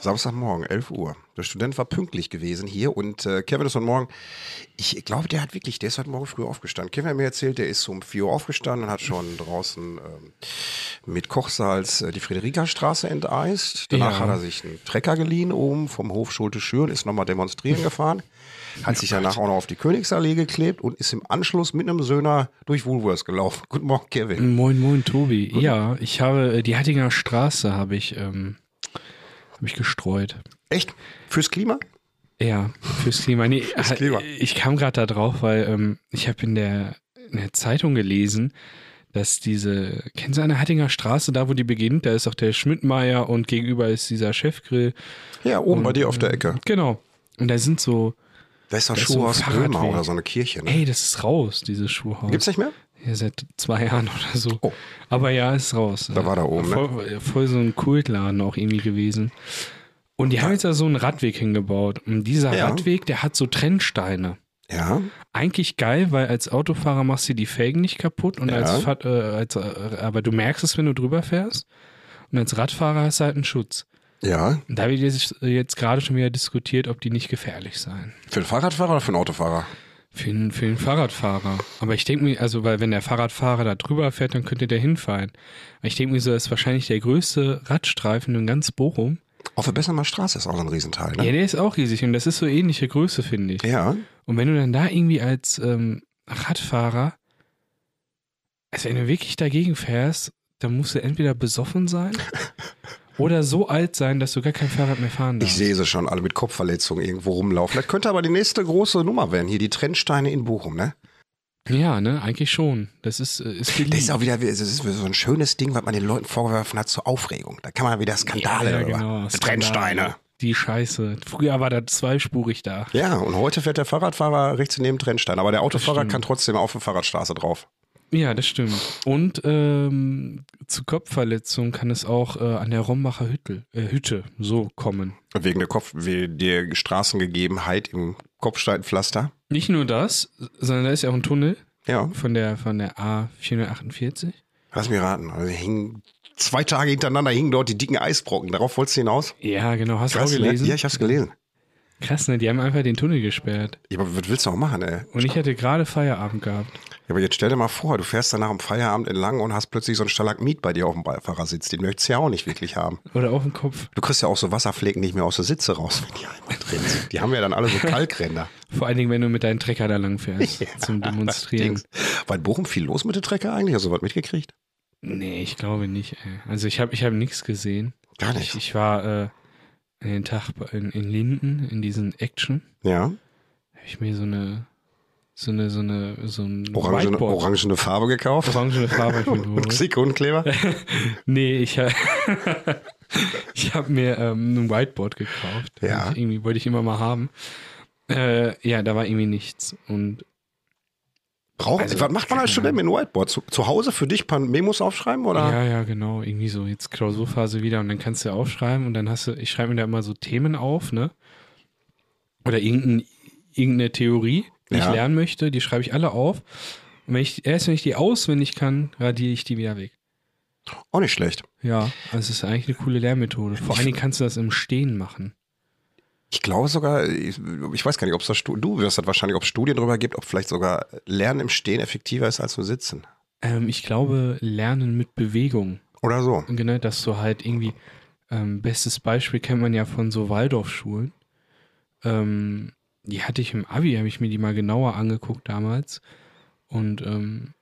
Samstagmorgen, 11 Uhr. Der Student war pünktlich gewesen hier und äh, Kevin ist heute Morgen, ich glaube, der hat wirklich, der ist heute Morgen früh aufgestanden. Kevin hat mir erzählt, der ist um 4 Uhr aufgestanden und hat schon draußen ähm, mit Kochsalz äh, die Friederikastraße enteist. Danach Ja. hat er sich einen Trecker geliehen oben vom Hof Schulte Schür ist nochmal demonstrieren gefahren. Hat sich danach auch noch auf die Königsallee geklebt und ist im Anschluss mit einem Söhner durch Woolworths gelaufen. Guten Morgen, Kevin. Moin, moin, Tobi. Ja, ich habe äh, die Hattinger Straße habe ich, ähm, habe ich gestreut. Echt? Fürs Klima? Ja, fürs Klima. Nee, Fürs halt, Klima. Ich kam gerade da drauf, weil ähm, ich habe in der, in der Zeitung gelesen, dass diese, kennen Sie eine Hattinger Straße, da wo die beginnt, da ist auch der Schmidtmeier und gegenüber ist dieser Chefgrill. Ja, oben bei Und, dir auf der Ecke. Genau. Und da sind so, so ein Schuhhaus Böhmer Fahrradweg. oder so eine Kirche. Ne? ey, das ist raus, dieses Schuhhaus. Gibt's nicht mehr? Ja, seit zwei Jahren oder so. Oh. Aber ja, ist raus. Da war da oben, ne? voll, voll so ein Kultladen auch irgendwie gewesen. Und die haben jetzt da so einen Radweg hingebaut. Und dieser Ja. Radweg, der hat so Trennsteine. Ja. Eigentlich geil, weil als Autofahrer machst du die Felgen nicht kaputt und Ja. als, äh, als äh, aber du merkst es, wenn du drüber fährst. Und als Radfahrer hast du halt einen Schutz. Ja. Und da wird jetzt, jetzt gerade schon wieder diskutiert, ob die nicht gefährlich seien. Für einen Fahrradfahrer oder für einen Autofahrer? Für den, für den Fahrradfahrer. Aber ich denke mir, also, weil wenn der Fahrradfahrer da drüber fährt, dann könnte der hinfallen. Aber ich denke mir so, das ist wahrscheinlich der größte Radstreifen in ganz Bochum. Auf der Bessemer Straße ist auch so ein Riesenteil, Ja, ne? der ist auch riesig und das ist so ähnliche Größe, finde ich. Ja. Und wenn du dann da irgendwie als ähm, Radfahrer, also wenn du wirklich dagegen fährst, dann musst du entweder besoffen sein oder so alt sein, dass du gar kein Fahrrad mehr fahren Ich darfst. sehe sie schon alle mit Kopfverletzungen irgendwo rumlaufen. Das könnte aber die nächste große Nummer werden. Hier die Trennsteine in Bochum, ne? Ja, ne, eigentlich schon. Das ist, äh, ist beliebt. Das ist auch wieder das ist so ein schönes Ding, was man den Leuten vorgeworfen hat zur Aufregung. Da kann man wieder Skandale ja, über. genau. Trennsteine. Die Scheiße. Früher war das zweispurig da. Ja, und heute fährt der Fahrradfahrer rechts neben Trennstein. Aber der Autofahrer kann trotzdem auf der Fahrradstraße drauf. Ja, das stimmt. Und ähm, zu Kopfverletzungen kann es auch äh, an der Rombacher Hütte, äh, Hütte so kommen. Wegen der Kopf, wegen der Straßengegebenheit im Kopfsteinpflaster. Nicht nur das, sondern da ist ja auch ein Tunnel Ja, von der von der A448. lass mich raten. Also hingen zwei Tage hintereinander hingen dort die dicken Eisbrocken. Darauf wolltest du hinaus? Ja, genau. Hast du auch gelesen? Ne? Ja, ich hab's gelesen. Krass, ne? Die haben einfach den Tunnel gesperrt. Ja, aber was willst du auch machen, ey? Und ich hatte gerade Feierabend gehabt. Ja, aber jetzt stell dir mal vor, du fährst dann nach dem Feierabend entlang und hast plötzlich so ein Stalagmit bei dir auf dem Beifahrersitz. Den möchtest du ja auch nicht wirklich haben. Oder auf dem Kopf. Du kriegst ja auch so Wasserflecken nicht mehr aus der Sitze raus, wenn die einmal drin sind. Die haben ja dann alle so Kalkränder. Vor allen Dingen, wenn du mit deinem Trecker da lang fährst. zum Demonstrieren. War in Bochum viel los mit der Trecker eigentlich? Hast du was mitgekriegt? Nee, ich glaube nicht, ey. Also ich habe ich hab nichts gesehen. Gar Ich, nicht. ich war äh, den Tag in, in Linden, in diesen Action. Ja. habe ich mir so eine, so eine, so eine, so ein Orangene, orangene Farbe gekauft. orangene Farbe ich Und. Silikonkleber. Nee, ich, ha- ich habe mir ähm, ein Whiteboard gekauft. Ja. Ich, irgendwie wollte ich immer mal haben. Äh, ja, da war irgendwie nichts. Und Braucht, Also, was macht man als Student mit einem Whiteboard? Zu, zu Hause für dich ein paar Memos aufschreiben oder? ja, ja, genau. Irgendwie so jetzt Klausurphase wieder und dann kannst du aufschreiben und dann hast du, ich schreibe mir da immer so Themen auf, ne? Oder irgendein, irgendeine Theorie, die Ja. ich lernen möchte, die schreibe ich alle auf. Und wenn ich, erst wenn ich die auswendig kann, radiere ich die wieder weg. Auch nicht schlecht. Ja, also es ist eigentlich eine coole Lehrmethode. Vor allen Dingen kannst du das im Stehen machen. Ich glaube sogar, ich, ich weiß gar nicht, ob es da du wirst das wahrscheinlich, ob es Studien darüber gibt, ob vielleicht sogar Lernen im Stehen effektiver ist als im Sitzen. Ähm, ich glaube, Lernen mit Bewegung. Oder so. Genau, dass du halt irgendwie, ähm, bestes Beispiel kennt man ja von so Waldorfschulen. Ähm, die hatte ich im Abi, habe ich mir die mal genauer angeguckt damals. Und ähm,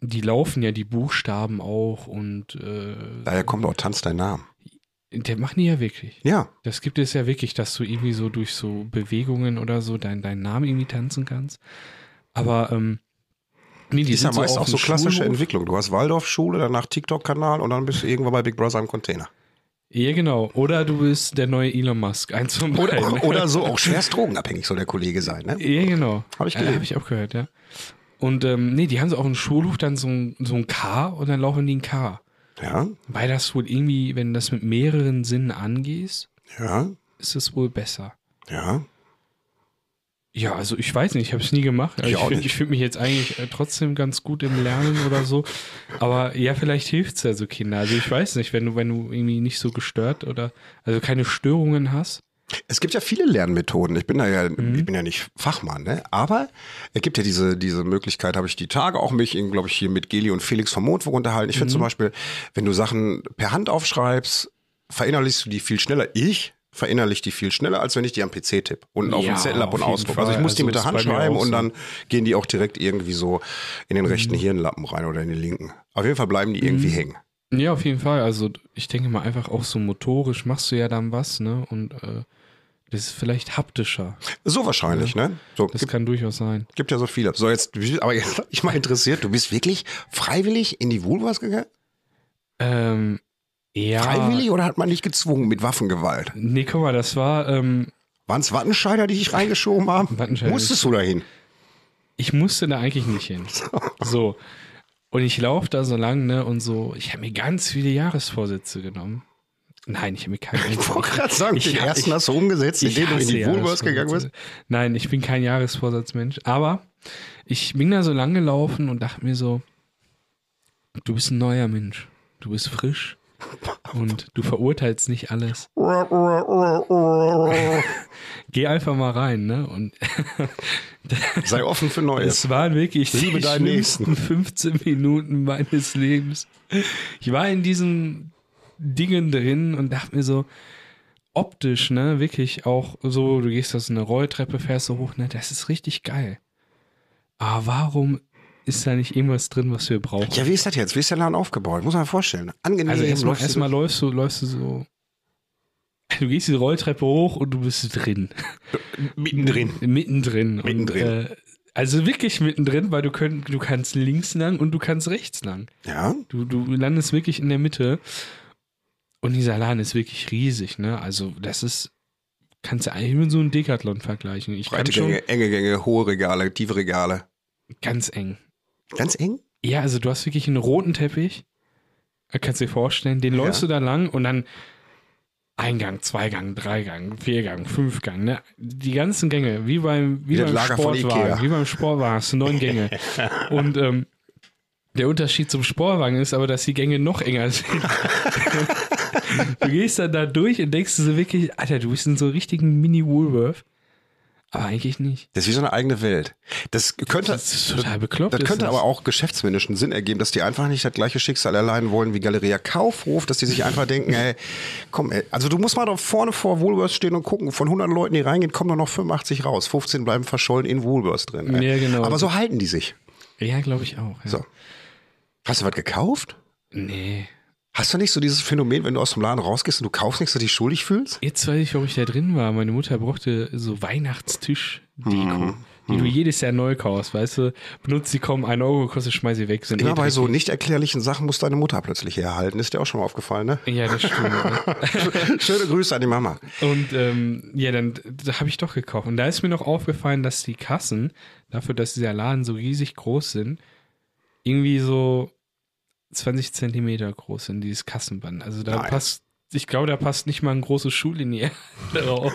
die laufen ja die Buchstaben auch und äh, Daher kommt auch Tanz dein Name. Der machen die ja wirklich. Ja, Das gibt es ja wirklich, dass du irgendwie so durch so Bewegungen oder so dein, deinen Namen irgendwie tanzen kannst. Aber ähm, nee, die ist ja meist auch so klassische Schulhof. Entwicklung. Du hast Waldorfschule, danach TikTok-Kanal und dann bist du irgendwann bei Big Brother im Container. Ja, genau. Oder du bist der neue Elon Musk. Eins von beiden. Oder, oder so, auch schwerst drogenabhängig soll der Kollege sein, ne? Ja, genau. Hab ich äh, gelesen. Hab ich auch gehört, ja. Und ähm, nee, die haben so auf dem Schulhof dann so ein, so ein K und dann laufen die ein K. Ja, Weil das wohl irgendwie, wenn du das mit mehreren Sinnen angehst, ja, ist es wohl besser. ja. Ja, also ich weiß nicht, ich habe es nie gemacht. Ich Ich, find- nicht. ich fühle mich jetzt eigentlich äh, trotzdem ganz gut im Lernen oder so. Aber ja, vielleicht hilft's ja so Kinder. Also ich weiß nicht, wenn du, wenn du irgendwie nicht so gestört oder also keine Störungen hast. Es gibt ja viele Lernmethoden. Ich bin da ja, Mhm. ich bin ja nicht Fachmann, ne? Aber es gibt ja diese, diese Möglichkeit, habe ich die Tage auch mich, glaube ich, hier mit Geli und Felix vom Mondwurm unterhalten. Ich Mhm. finde zum Beispiel, wenn du Sachen per Hand aufschreibst, verinnerlichst du die viel schneller. Ich verinnerliche die viel schneller, als wenn ich die am PC tippe und auf Ja, dem Zettel ab auf und jeden ausdruck. Also ich muss die Also mit der Hand schreiben und. Mhm. dann gehen die auch direkt irgendwie so in den rechten Hirnlappen rein oder in den linken. Auf jeden Fall bleiben die irgendwie hängen. Ja, auf jeden Fall. Also ich denke mal einfach auch so motorisch machst du ja dann was, ne? Und äh, das ist vielleicht haptischer. So wahrscheinlich, ne? So, Das gibt, kann durchaus sein. gibt ja so viele. So, jetzt, aber jetzt ich mal interessiert, du bist wirklich freiwillig in die Vulvas gegangen? Ähm, ja. Freiwillig oder hat man dich gezwungen mit Waffengewalt? Nee, guck mal, das war, ähm, Waren es Wattenscheider, die dich reingeschoben haben? Wattenscheider. Musstest du dahin? ich musste da eigentlich nicht hin. So. Und ich laufe da so lang, ne, und so, ich habe mir ganz viele Jahresvorsätze genommen. Nein, ich habe mir keine. Ich wollte gerade sagen, Ich- den ich- ersten hast du umgesetzt, indem du in die Jahresvorsätze. gegangen bist. Nein, ich bin kein Jahresvorsatzmensch. Aber ich bin da so lang gelaufen und dachte mir so, du bist ein neuer Mensch. Du bist frisch. Und du verurteilst nicht alles. Geh einfach mal rein, ne? Und Sei offen für Neues. es waren wirklich Liebe die schlimmsten 15 Minuten meines Lebens. Ich war in diesen Dingen drin und dachte mir so, optisch, ne, wirklich auch so, du gehst aus eine Rolltreppe, fährst so hoch, ne, das ist richtig geil. Aber warum ist da nicht irgendwas drin, was wir brauchen? Ja, wie ist das jetzt? Wie ist der Laden aufgebaut? Muss man vorstellen. Angenehm. also erstmal läufst du erstmal läufst du, läufst du so. Du gehst die Rolltreppe hoch und du bist drin. mittendrin. Mittendrin. Mittendrin. Und, äh, also wirklich mittendrin, weil du, könnt, du kannst links lang und du kannst rechts lang. Ja, Du, du landest wirklich in der Mitte. Und dieser Laden ist wirklich riesig, ne? Also, das ist. Kannst du eigentlich mit so einem Decathlon vergleichen. Ich breite kann schon Gänge, enge Gänge, hohe Regale, tiefe Regale. ganz eng. Ganz eng? Ja, also du hast wirklich einen roten Teppich. Da Kannst du dir vorstellen, den läufst Ja. du da lang und dann Eingang, Zweigang, Dreigang, Viergang, Fünfgang, ne? Die ganzen Gänge, wie beim, wie Wie beim Sportwagen, wie beim Sportwagen, hast du neun Gänge. und ähm, der Unterschied zum Sportwagen ist aber, dass die Gänge noch enger sind. du gehst dann da durch und denkst du so wirklich, Alter, du bist in so einem richtigen Mini-Woolworth. Aber eigentlich nicht. Das ist wie so eine eigene Welt. Das könnte, Das ist total bekloppt. das könnte aber auch geschäftsmännischen Sinn ergeben, dass die einfach nicht das gleiche Schicksal erleiden wollen wie Galeria Kaufhof, dass die sich einfach denken, ey, komm, ey, also du musst mal doch vorne vor Woolworths stehen und gucken, von 100 Leuten, die reingehen, kommen nur noch 85 raus. 15 bleiben verschollen in Woolworths drin. Ey. Ja, genau. Aber so halten die sich. Ja, glaube ich auch. Ja. So. Hast du was gekauft? Nee. Hast du nicht so dieses Phänomen, wenn du aus dem Laden rausgehst und du kaufst nichts, dass du dich schuldig fühlst? Jetzt weiß ich, warum ich da drin war. Meine Mutter brauchte so Weihnachtstisch-Deko, Mhm. die du jedes Jahr neu kaufst, weißt du? Benutzt sie kaum ein Euro, kostet, schmeiß sie weg. Sind Immer eh bei so nicht erklärlichen Sachen muss deine Mutter plötzlich herhalten. Ist dir auch schon mal aufgefallen, ne? Ja, das stimmt. Schöne Grüße an die Mama. Und ähm, ja, dann da habe ich doch gekauft. Und da ist mir noch aufgefallen, dass die Kassen, dafür, dass dieser Laden so riesig groß sind, irgendwie so 20 Zentimeter groß sind, dieses Kassenband. Also da Nein. passt, ich glaube, da passt nicht mal ein großes Schullineal drauf.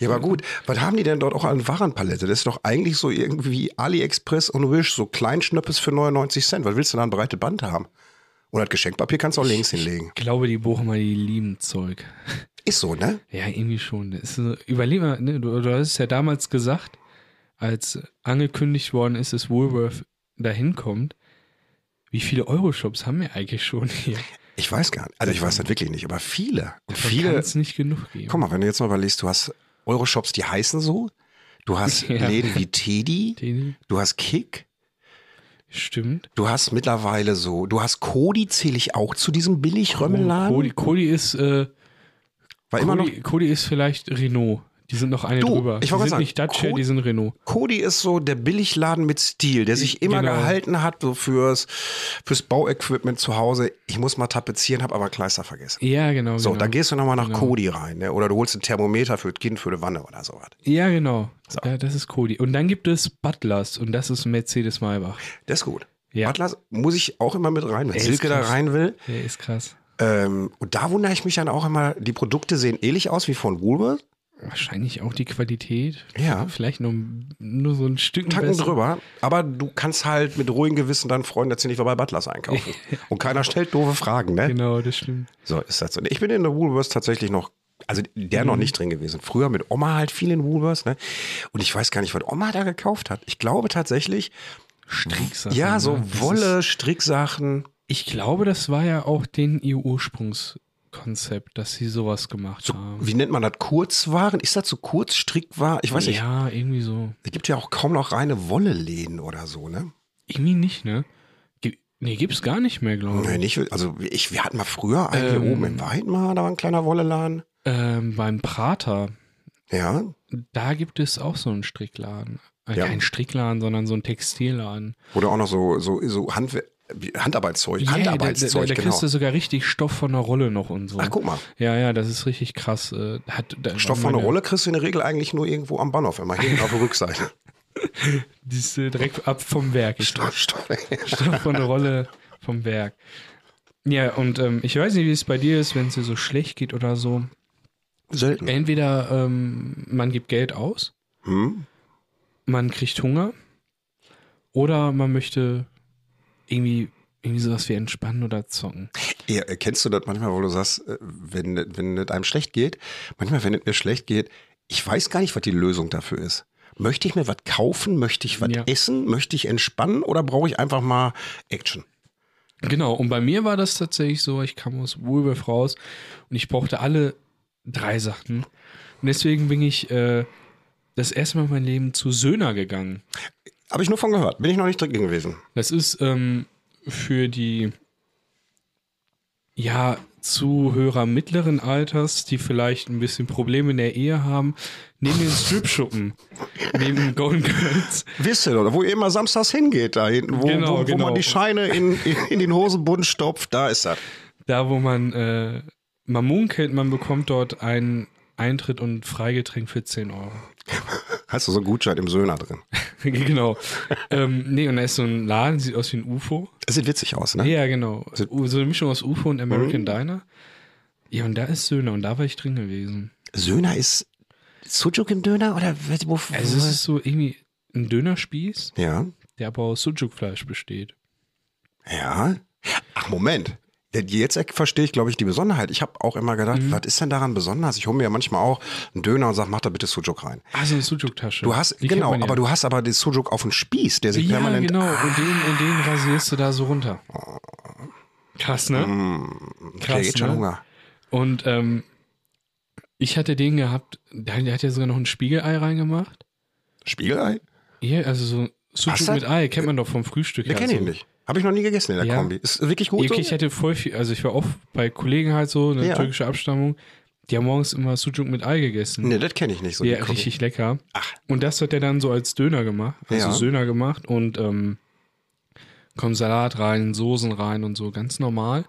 Ja, aber gut. Was haben die denn dort auch an Warenpalette? Das ist doch eigentlich so irgendwie AliExpress und Wish, so Kleinschnöppes für 99 Cent. Was willst du da ein breites Band haben? Oder das Geschenkpapier kannst du auch links hinlegen. Ich glaube, die Bochumer, die lieben Zeug. Ist so, ne? Ja, irgendwie schon. Ist überleg mal, ne, du, du hast es ja damals gesagt, als angekündigt worden ist, dass Woolworth dahin kommt. Wie viele Euroshops haben wir eigentlich schon hier? Ich weiß gar nicht. Also ich weiß das wirklich nicht, aber viele. Und Davon viele. es nicht genug geben. Guck mal, wenn du jetzt mal überlegst, du hast Euroshops, die heißen so. Du hast Ja. Läden wie Teddy. Teddy? Du hast Kick. Stimmt. Du hast mittlerweile so, du hast Kodi, zähle ich auch zu diesem billig Römmelladen. Cody ist, äh, War immer noch, Cody ist vielleicht Renault Die sind noch eine Du, drüber. ich die sind sagen, nicht Dacia, die sind Renault. Cody ist so der Billigladen mit Stil, der sich immer Genau. gehalten hat, so fürs, fürs Bauequipment zu Hause. Ich muss mal tapezieren, habe aber Kleister vergessen. Ja, genau. So, genau. da gehst du nochmal nach Genau. Cody rein, ne? Oder du holst ein Thermometer für das Kind für eine Wanne oder sowas. Ja, genau. Ja, das ist Cody. Und dann gibt es Butlers und das ist Mercedes Maybach. Das ist gut. Ja. Butlers muss ich auch immer mit rein, wenn Silke da rein will. Der ist krass. Ähm, und da wundere ich mich dann auch immer, die Produkte sehen ähnlich aus wie von Woolworth. Wahrscheinlich auch die Qualität. Ja. Vielleicht nur, nur so ein Stück Tanken besser. drüber, aber du kannst halt mit ruhigem Gewissen deinen Freunden erzählen, ich war bei Butlers einkaufen. und keiner stellt doofe Fragen, ne? Genau, das stimmt. So ist das so. Ich bin in der Woolworths tatsächlich noch, also der Mhm. noch nicht drin gewesen. Früher mit Oma halt viel in Woolworths, ne? Und ich weiß gar nicht, was Oma da gekauft hat. Ich glaube tatsächlich, Stricksachen. ja, so ne? Wolle, Stricksachen. ich glaube, das war ja auch den ihr Ursprungskonzept, dass sie sowas gemacht So, haben. wie nennt man das? Kurzwaren? Ist das so Kurzstrickwaren? Ich weiß nicht. Ja, irgendwie so. Es gibt ja auch kaum noch reine Wolleläden oder so, ne? Irgendwie nicht, ne? Nee, gibt's gar nicht mehr, glaube ich. Nee, nicht, also ich, wir hatten mal früher einen hier Ähm. oben in Weidmar, da war ein kleiner Wolleladen. Ähm, beim Prater, Ja, da gibt es auch so einen Strickladen. Äh, Ja. Kein Strickladen, sondern so ein Textilladen. oder auch noch so, so, so Handwer Handarbeitszeug. Ja, da, da, da, Handarbeitszeug, da genau. kriegst du sogar richtig Stoff von der Rolle noch und so. Ach, guck mal. Ja, ja, das ist richtig krass. Äh, Hat, Stoff von der Rolle kriegst du in der Regel eigentlich nur irgendwo am Bahnhof, immer hinten auf der Rückseite. Die ist äh, direkt ab vom Werk. Stoff, Stoff. Stoff von der Rolle vom Werk. Ja, und ähm, ich weiß nicht, wie es bei dir ist, wenn es dir so schlecht geht oder so. Selten. Entweder ähm, man gibt Geld aus, Hm? man kriegt Hunger oder man möchte irgendwie, irgendwie sowas wie entspannen oder zocken. Ja, äh, kennst du das manchmal, wo du sagst, äh, wenn, wenn es einem schlecht geht, manchmal, wenn es mir schlecht geht, ich weiß gar nicht, was die Lösung dafür ist. Möchte ich mir was kaufen? Möchte ich was Ja. essen? Möchte ich entspannen? Oder brauche ich einfach mal Action? Genau, und bei mir war das tatsächlich so, ich kam aus Woolworth raus und ich brauchte alle drei Sachen. Und deswegen bin ich äh, das erste Mal in meinem Leben zu Söhner gegangen. Habe ich nur von gehört. Bin ich noch nicht drin gewesen. Das ist ähm, für die ja, Zuhörer mittleren Alters, die vielleicht ein bisschen Probleme in der Ehe haben, neben den Stripschuppen, neben Golden Girls. Wisst ihr doch, wo ihr immer samstags hingeht, da hinten, wo, Genau, wo, wo genau. man die Scheine in, in, in den Hosenbund stopft, da ist das. Da, wo man, äh, man munkelt, man bekommt dort einen Eintritt und Freigetränk für 10 Euro. Hast du so einen Gutschein im Söhner drin? genau. ähm, nee, und da ist so ein Laden, sieht aus wie ein UFO. Das sieht witzig aus, ne? Ja, genau. So eine Mischung aus UFO und American Diner. Ja, und da ist Söhne und da war ich drin gewesen. Söhner ist Sujuk im Döner oder wo? wo Also es ist so irgendwie ein Dönerspieß, ja, der aber aus Sucuk-Fleisch besteht. ja. Ach Moment. Jetzt verstehe ich, glaube ich, die Besonderheit. Ich habe auch immer gedacht, Mhm. was ist denn daran besonders? Ich hole mir ja manchmal auch einen Döner und sage, mach da bitte Sujuk rein. Ah, so eine Sucuk-Tasche. Du hast, Die genau, ja. aber du hast aber den Sujuk auf dem Spieß, der sich Ja, permanent. genau. Und den, und den rasierst du da so runter. Krass, ne? Okay, Krass, jetzt schon ne? Hunger. Und ähm, ich hatte den gehabt, der, der hat ja sogar noch ein Spiegelei reingemacht. Spiegelei? Hier, also so das? mit Ei, kennt man doch vom Frühstück. Den her, kenne ich nicht. Habe ich noch nie gegessen in der Ja. Kombi. Ist wirklich gut okay, so? ich hatte voll viel, also ich war oft bei Kollegen halt so, eine Ja. türkische Abstammung, die haben morgens immer Sucuk mit Ei gegessen. Nee, das kenne ich nicht so. ja, richtig lecker. Ach. Und das hat er dann so als Döner gemacht, also Ja. Söhner gemacht und ähm, kommt Salat rein, Soßen rein und so, ganz normal.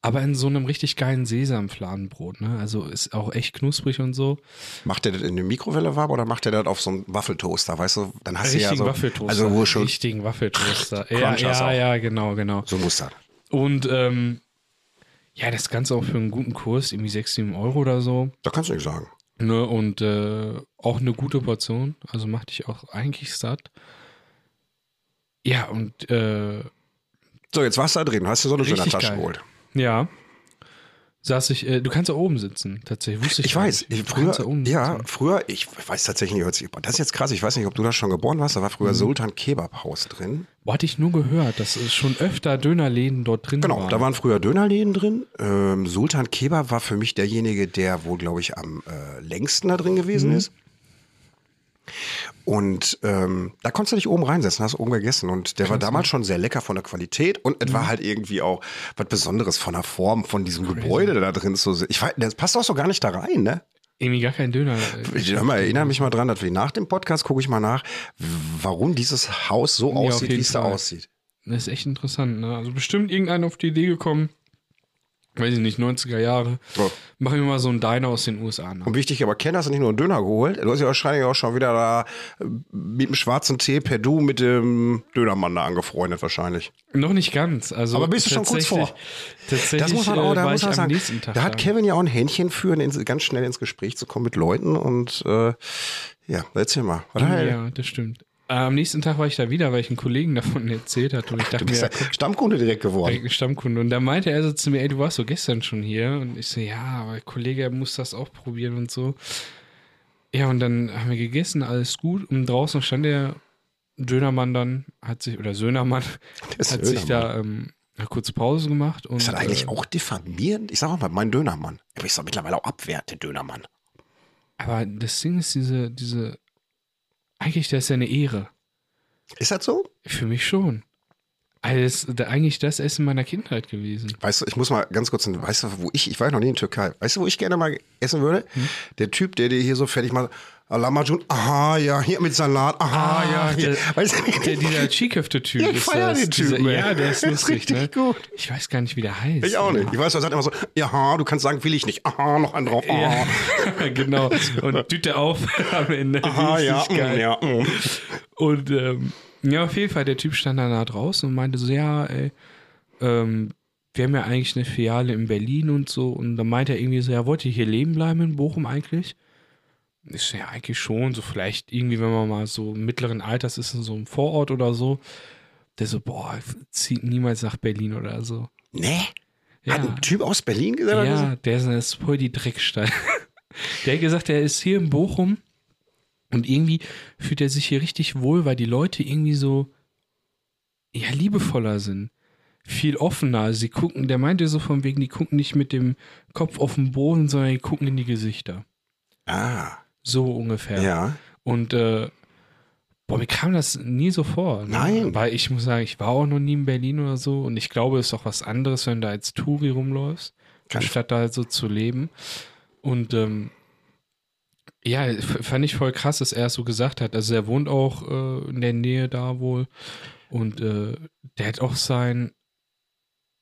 Aber in so einem richtig geilen Sesamfladenbrot, ne? Also ist auch echt knusprig und so. Macht der das in der Mikrowelle warm oder macht der das auf so einen Waffeltoaster? Weißt du, dann hast du ja Richtigen so. Waffeltoaster. Also wo schon. Richtigen Waffeltoaster. ja, ja, auch. ja, genau, genau. So muss das. Und ähm, ja, das Ganze auch für einen guten Kurs, irgendwie 6, 7 Euro oder so. Da kannst du nicht sagen. Ne? Und äh, auch eine gute Portion. Also macht dich auch eigentlich satt. Ja, und äh, So, jetzt warst du da drin. Hast du so eine Richtig Döner-Tasche geil. geholt. Ja, saß ich, äh, du kannst da oben sitzen, tatsächlich. Wusste ich Ich weiß, ich, früher, ja, sitzen. früher, ich weiß tatsächlich nicht, das ist jetzt krass, ich weiß nicht, ob du da schon geboren warst, da war Mhm. früher Sultan Kebab Haus drin. Boah, hatte ich nur gehört, dass es schon öfter Dönerläden dort drin Genau, waren. da waren früher Dönerläden drin. Ähm, Sultan Kebab war für mich derjenige, der wohl, glaube ich, am äh, längsten da drin gewesen Mhm. ist. Und ähm, da konntest du dich oben reinsetzen, hast oben gegessen. Und der war damals schon sehr lecker von der Qualität und es war Mhm. halt irgendwie auch was Besonderes von der Form von diesem Gebäude da drin zu sehen. Ich weiß, das passt auch so gar nicht da rein, ne? irgendwie gar kein Döner. Ich hör mal, erinnere mich mal dran, dass wir nach dem Podcast gucke ich mal nach, warum dieses Haus so Ja, aussieht, wie es da aussieht. Das ist echt interessant, ne? Also bestimmt irgendeiner auf die Idee gekommen, weiß ich nicht, 90er Jahre, So. machen wir mal so einen Diner aus den USA nach. Und wichtig, aber Ken hast du nicht nur einen Döner geholt, du hast ja wahrscheinlich auch schon wieder da äh, mit dem schwarzen Tee per Du mit dem Dönermann da angefreundet wahrscheinlich. Noch nicht ganz. Also Aber bist du schon kurz vor? Tatsächlich Das muss man auch, äh, da muss man sagen. Da hat Kevin ja auch ein Händchen für, ganz schnell ins Gespräch zu kommen mit Leuten und äh, ja, erzähl mal. Was er- Ja, das stimmt. Am nächsten Tag war ich da wieder, weil ich einen Kollegen davon erzählt hatte und ich Du dachte bist mir, ja Stammkunde direkt geworden. Stammkunde. Und da meinte er so zu mir, ey, du warst so gestern schon hier. Und ich so, ja, aber Kollege muss das auch probieren und so. Ja, und dann haben wir gegessen, alles gut. Und draußen stand der Dönermann dann, hat sich, oder Söhnermann, hat sich Dönermann. da ähm, eine kurze Pause gemacht. Und, Ist das eigentlich äh, auch diffamierend? Ich sag auch mal, mein Dönermann. Aber ich sag mittlerweile auch abwert, der Dönermann. Aber das Ding ist, diese, diese, eigentlich, das ist ja eine Ehre. Ist das so? Für mich schon. Also das eigentlich das Essen meiner Kindheit gewesen. Weißt du, ich muss mal ganz kurz, weißt du, wo ich, ich war ja noch nie in Türkei. Weißt du, wo ich gerne mal essen würde? Hm? Der Typ, der dir hier so fertig macht, Lahmacun, aha, ja, hier mit Salat, aha, Ah, ja, hier. der- weißt du, Der, dieser Chiköfte-Typ Ja, ich feier das. den Typen, dieser, ja, der ist lustig, richtig ne? gut. Ich weiß gar nicht, wie der heißt. Ich auch nicht. Ich weiß, er sagt immer so, ja, aha, du kannst sagen, will ich nicht. Aha, noch einen drauf. Aha, Ja, genau. Und Tüte auf am Ende. aha ja, geil. mm, ja. mm. Und ähm, ja, auf jeden Fall, der Typ stand dann da draußen und meinte so, ja, ey, ähm, wir haben ja eigentlich eine Filiale in Berlin und so. Und dann meinte er irgendwie so, ja, wollt ihr hier leben bleiben in Bochum eigentlich? So, ja, eigentlich schon. So vielleicht irgendwie, wenn man mal so mittleren Alters ist in so einem Vorort oder so. Der so, boah, zieht niemals nach Berlin oder so. Nee? Ja. Hat ein Typ aus Berlin gesagt? Ja, der ist, ist voll die Dreckstadt. Der hat gesagt, er ist hier in Bochum und irgendwie fühlt er sich hier richtig wohl, weil die Leute irgendwie so ja liebevoller sind. Viel offener. Also sie gucken, der meinte so von wegen, die gucken nicht mit dem Kopf auf den Boden, sondern die gucken in die Gesichter. Ah, So ungefähr. ja. Und äh, boah, mir kam das nie so vor. Ne? Nein. Weil ich muss sagen, ich war auch noch nie in Berlin oder so und ich glaube, es ist auch was anderes, wenn du da als Touri rumläufst, Kann- anstatt da halt so zu leben. Und ähm, ja, fand ich voll krass, dass er es so gesagt hat. Also er wohnt auch äh, in der Nähe da wohl und äh, der hat auch sein,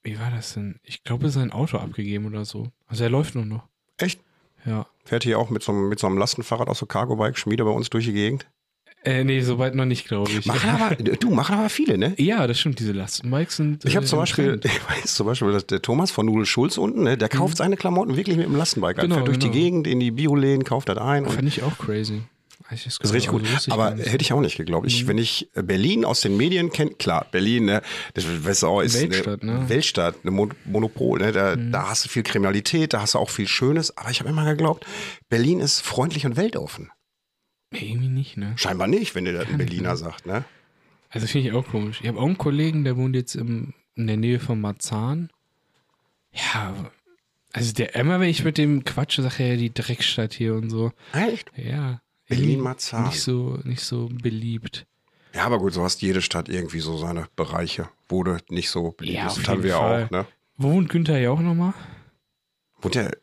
wie war das denn? Ich glaube, sein Auto abgegeben oder so. Also er läuft nur noch. Echt? Ja. Fährt hier auch mit so, einem- mit so einem Lastenfahrrad aus so Cargo-Bike, Schmiede bei uns durch die Gegend. Äh, nee, soweit noch nicht, glaube ich. Machen aber, du, machen aber viele, ne? Ja, das stimmt, diese Lastenbikes sind. Ich habe äh, zum Beispiel, ich weiß zum Beispiel, dass der Thomas von Nudel Schulz unten, ne, der kauft seine Klamotten wirklich mit dem Lastenbike. Genau, er fährt durch genau. die Gegend, in die Bioläden, kauft das ein. Fand ich auch crazy. Das ist richtig gut. also Aber nicht. hätte ich auch nicht geglaubt. Mhm. Ich, wenn ich Berlin aus den Medien kenne, klar, Berlin, ne, das weißt du auch, ist Weltstadt, eine ne? Mhm. Weltstadt, eine Mon Monopol, ne, da, da hast du viel Kriminalität, da hast du auch viel Schönes. Aber ich habe immer geglaubt, Berlin ist freundlich und weltoffen. Nee, irgendwie nicht, ne? Scheinbar nicht, wenn dir das ein Berliner sagt, ne? Also finde ich auch komisch. Ich habe auch einen Kollegen, der wohnt jetzt im, in der Nähe von Marzahn. Ja, also der immer, wenn ich mit dem quatsche, sagt er ja die Dreckstadt hier und so. Echt? Ja. Berlin irgendwie Marzahn. Nicht so, nicht so beliebt. Ja, aber gut, so hast jede Stadt irgendwie so seine Bereiche, wo du nicht so beliebt Ja, bist. haben wir Fall. auch, ne? Wo wohnt Günther ja auch nochmal? Wohnt der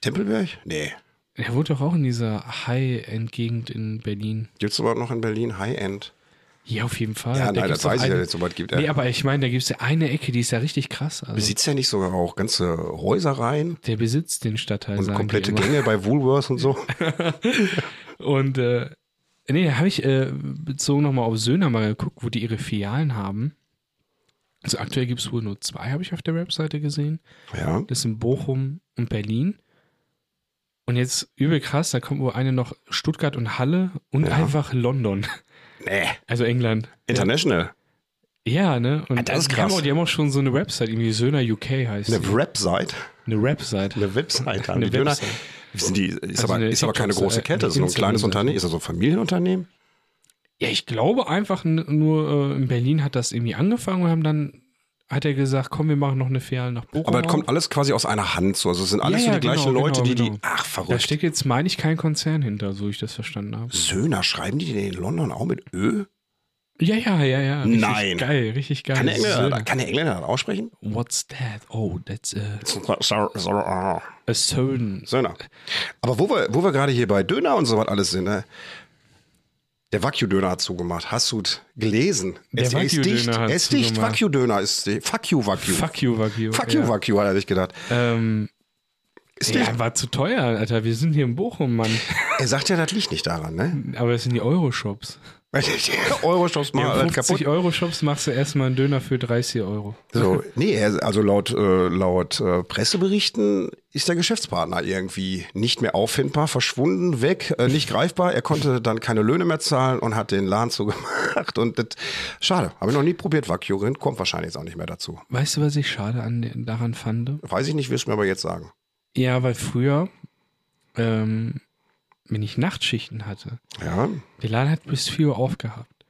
Tempelberg? Nee. Er wohnt doch auch in dieser High-End-Gegend in Berlin. Gibt's überhaupt noch in Berlin High-End? Ja, auf jeden Fall. Ja, Da nein, das weiß ich ja eine- nicht, so weit gibt. Nee, aber ich meine, da gibt es ja eine Ecke, die ist ja richtig krass. Also Besitzt er nicht sogar auch ganze Häuserreihen der besitzt den Stadtteil, und komplette. Gänge bei Woolworths und so? Und äh, nee, da habe ich äh, bezogen nochmal auf Söhner mal geguckt, wo die ihre Filialen haben. Also aktuell gibt es wohl nur zwei, habe ich auf der Webseite gesehen. Ja. Das sind Bochum und Berlin. Und jetzt übel krass, da kommt wohl eine noch Stuttgart und Halle und Ja. einfach London. Nee. Also England. International. Ja, ne? Und Ah, das ist die, haben krass. auch, die haben auch schon so eine Website, irgendwie Söhner UK heißt Eine die. Website. Eine Website. Eine Website haben Eine die. Website. Sind die, ist, Also aber, ist aber keine große Kette, eine das ist nur ein kleines. Unternehmen. Ist das so ein Familienunternehmen? Ja, ich glaube einfach nur äh, in Berlin hat das irgendwie angefangen und haben dann hat er gesagt, komm, wir machen noch eine Filiale nach Bochum. Aber das auf. kommt alles quasi aus einer Hand so. Also es sind alles Ja, so die gleichen genau, Leute, genau, die genau. die. Ach, Da verrückt. steckt jetzt, meine ich, kein Konzern hinter, so ich das verstanden habe. Söhner, schreiben die den in London auch mit Ö? Ja, ja, ja, ja. Richtig Nein. Geil, richtig geil. Kann der Engländer, kann der Engländer das aussprechen? What's that? Oh, that's a, a Söhn. Söhner. Aber wo wir, wo wir gerade hier bei Döner und so was alles sind, ne? Der Wagyu-Döner hat zugemacht. Hast du gelesen? Der es, ist dicht. Er ist dicht. Wagyu-Döner ist dicht. Fuck you, Wagyu. Fuck you, Wagyu. Fuck you, ja. Wagyu, hat er sich gedacht. Ähm, Ist dicht. ja, war zu teuer, Alter. Wir sind hier in Bochum, Mann. Er sagt ja, das liegt nicht daran, ne? Aber es sind die Euro-Shops. Euro-Shops mal Ja, alles 50 kaputt. Euro-Shops machst du erstmal einen Döner für 30 Euro. So, nee, also laut, äh, laut äh, Presseberichten ist der Geschäftspartner irgendwie nicht mehr auffindbar, verschwunden, weg, äh, nicht greifbar. Er konnte dann keine Löhne mehr zahlen und hat den Laden zugemacht. Und das, schade, habe ich noch nie probiert, Wagyu-Rind, kommt wahrscheinlich jetzt auch nicht mehr dazu. Weißt du, was ich schade an, daran fand? Weiß ich nicht, wirst du mir aber jetzt sagen. Ja, weil früher, ähm, wenn ich Nachtschichten hatte, Ja, der Laden hat bis 4 Uhr aufgehabt.